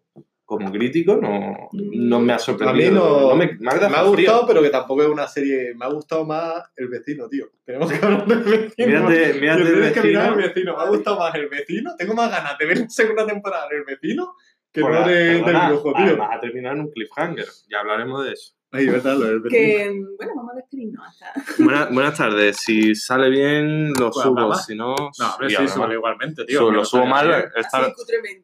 como crítico no, no me ha sorprendido. A mí no- me, me ha Me ha gustado, pero que tampoco es una serie. Me ha gustado más el vecino, tío. Tenemos que hablar del vecino. Mírate, mírate el Tienes que mirar vecino. el vecino. Me ha gustado más el vecino. Tengo más ganas de ver la segunda temporada del vecino que no de, del perdona, dibujo, tío. Además, ha terminado en un cliffhanger. Ya hablaremos de eso. Ay, verdad, lo del. Que, bueno, vamos a despedirnos hasta. Buena- buenas tardes. Si sale bien, lo Pues subo. Si no, No, hombre, sí, súbalo igualmente, tío. Subo- que lo subo mal. bien. Star.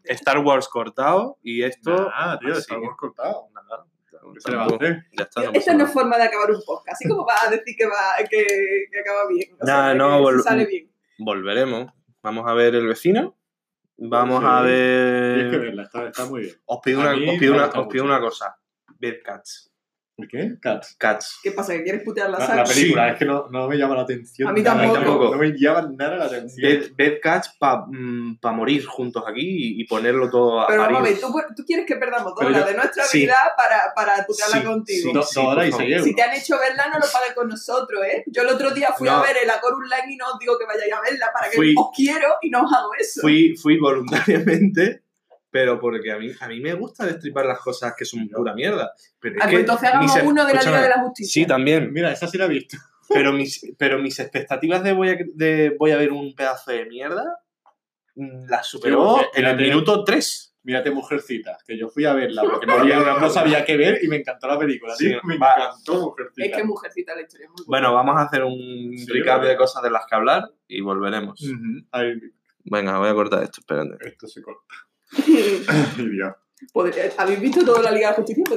Star Wars cortado y esto. Ah, tío, así. estamos cortados. Nada, ¿Qué se le va a hacer? Ya está. no Esta no nada. es forma de acabar un podcast. Así como vas a decir que, va, que, que acaba bien. O sea, Nah, que no, vol- sale bien. Volveremos. Vamos a ver el vecino. Vamos Sí. a Tienes que ver. verla, está, está muy bien. Os pido, A una, os pido, una, os pido una cosa. Ved Cats. ¿El qué? Cats. Cats. ¿Qué pasa? ¿Que quieres putear la La, saga? la película, Sí. es que no, no me llama la atención. A mí nada, tampoco. No me llama nada la atención. Ved, Cats para morir juntos aquí y, y ponerlo todo a Pero vamos a parir. ver, ¿tú, tú quieres que perdamos dos horas de nuestra sí. vida para, para putearla Sí, contigo? dos horas y por. Si te han hecho verla, no lo pagues con nosotros, ¿eh? Yo el otro día fui No. a ver el Acor Online y no os digo que vayáis a verla para que Fui- os quiero y no os hago eso. Fui, fui voluntariamente, pero porque a mí, a mí me gusta destripar las cosas que son pura mierda. Pero es Ah, que pues entonces hagamos uno de la Liga de la Justicia. Sí, también. Mira, esa sí la he visto. Pero mis, pero mis expectativas de voy, a, de voy a ver un pedazo de mierda mm, las superó Tío, en el minuto 3. Mírate Mujercita, que yo fui a verla porque no, había- no sabía qué ver y me encantó la película. Sí, tío. me va. encantó Mujercita. Es que Mujercita la historia es muy buena. Bueno, vamos a hacer un Sí, recap de cosas de las que hablar y volveremos. Venga, voy a cortar esto, espérate. esto se corta. ¿Habéis visto toda la Liga de Justicia?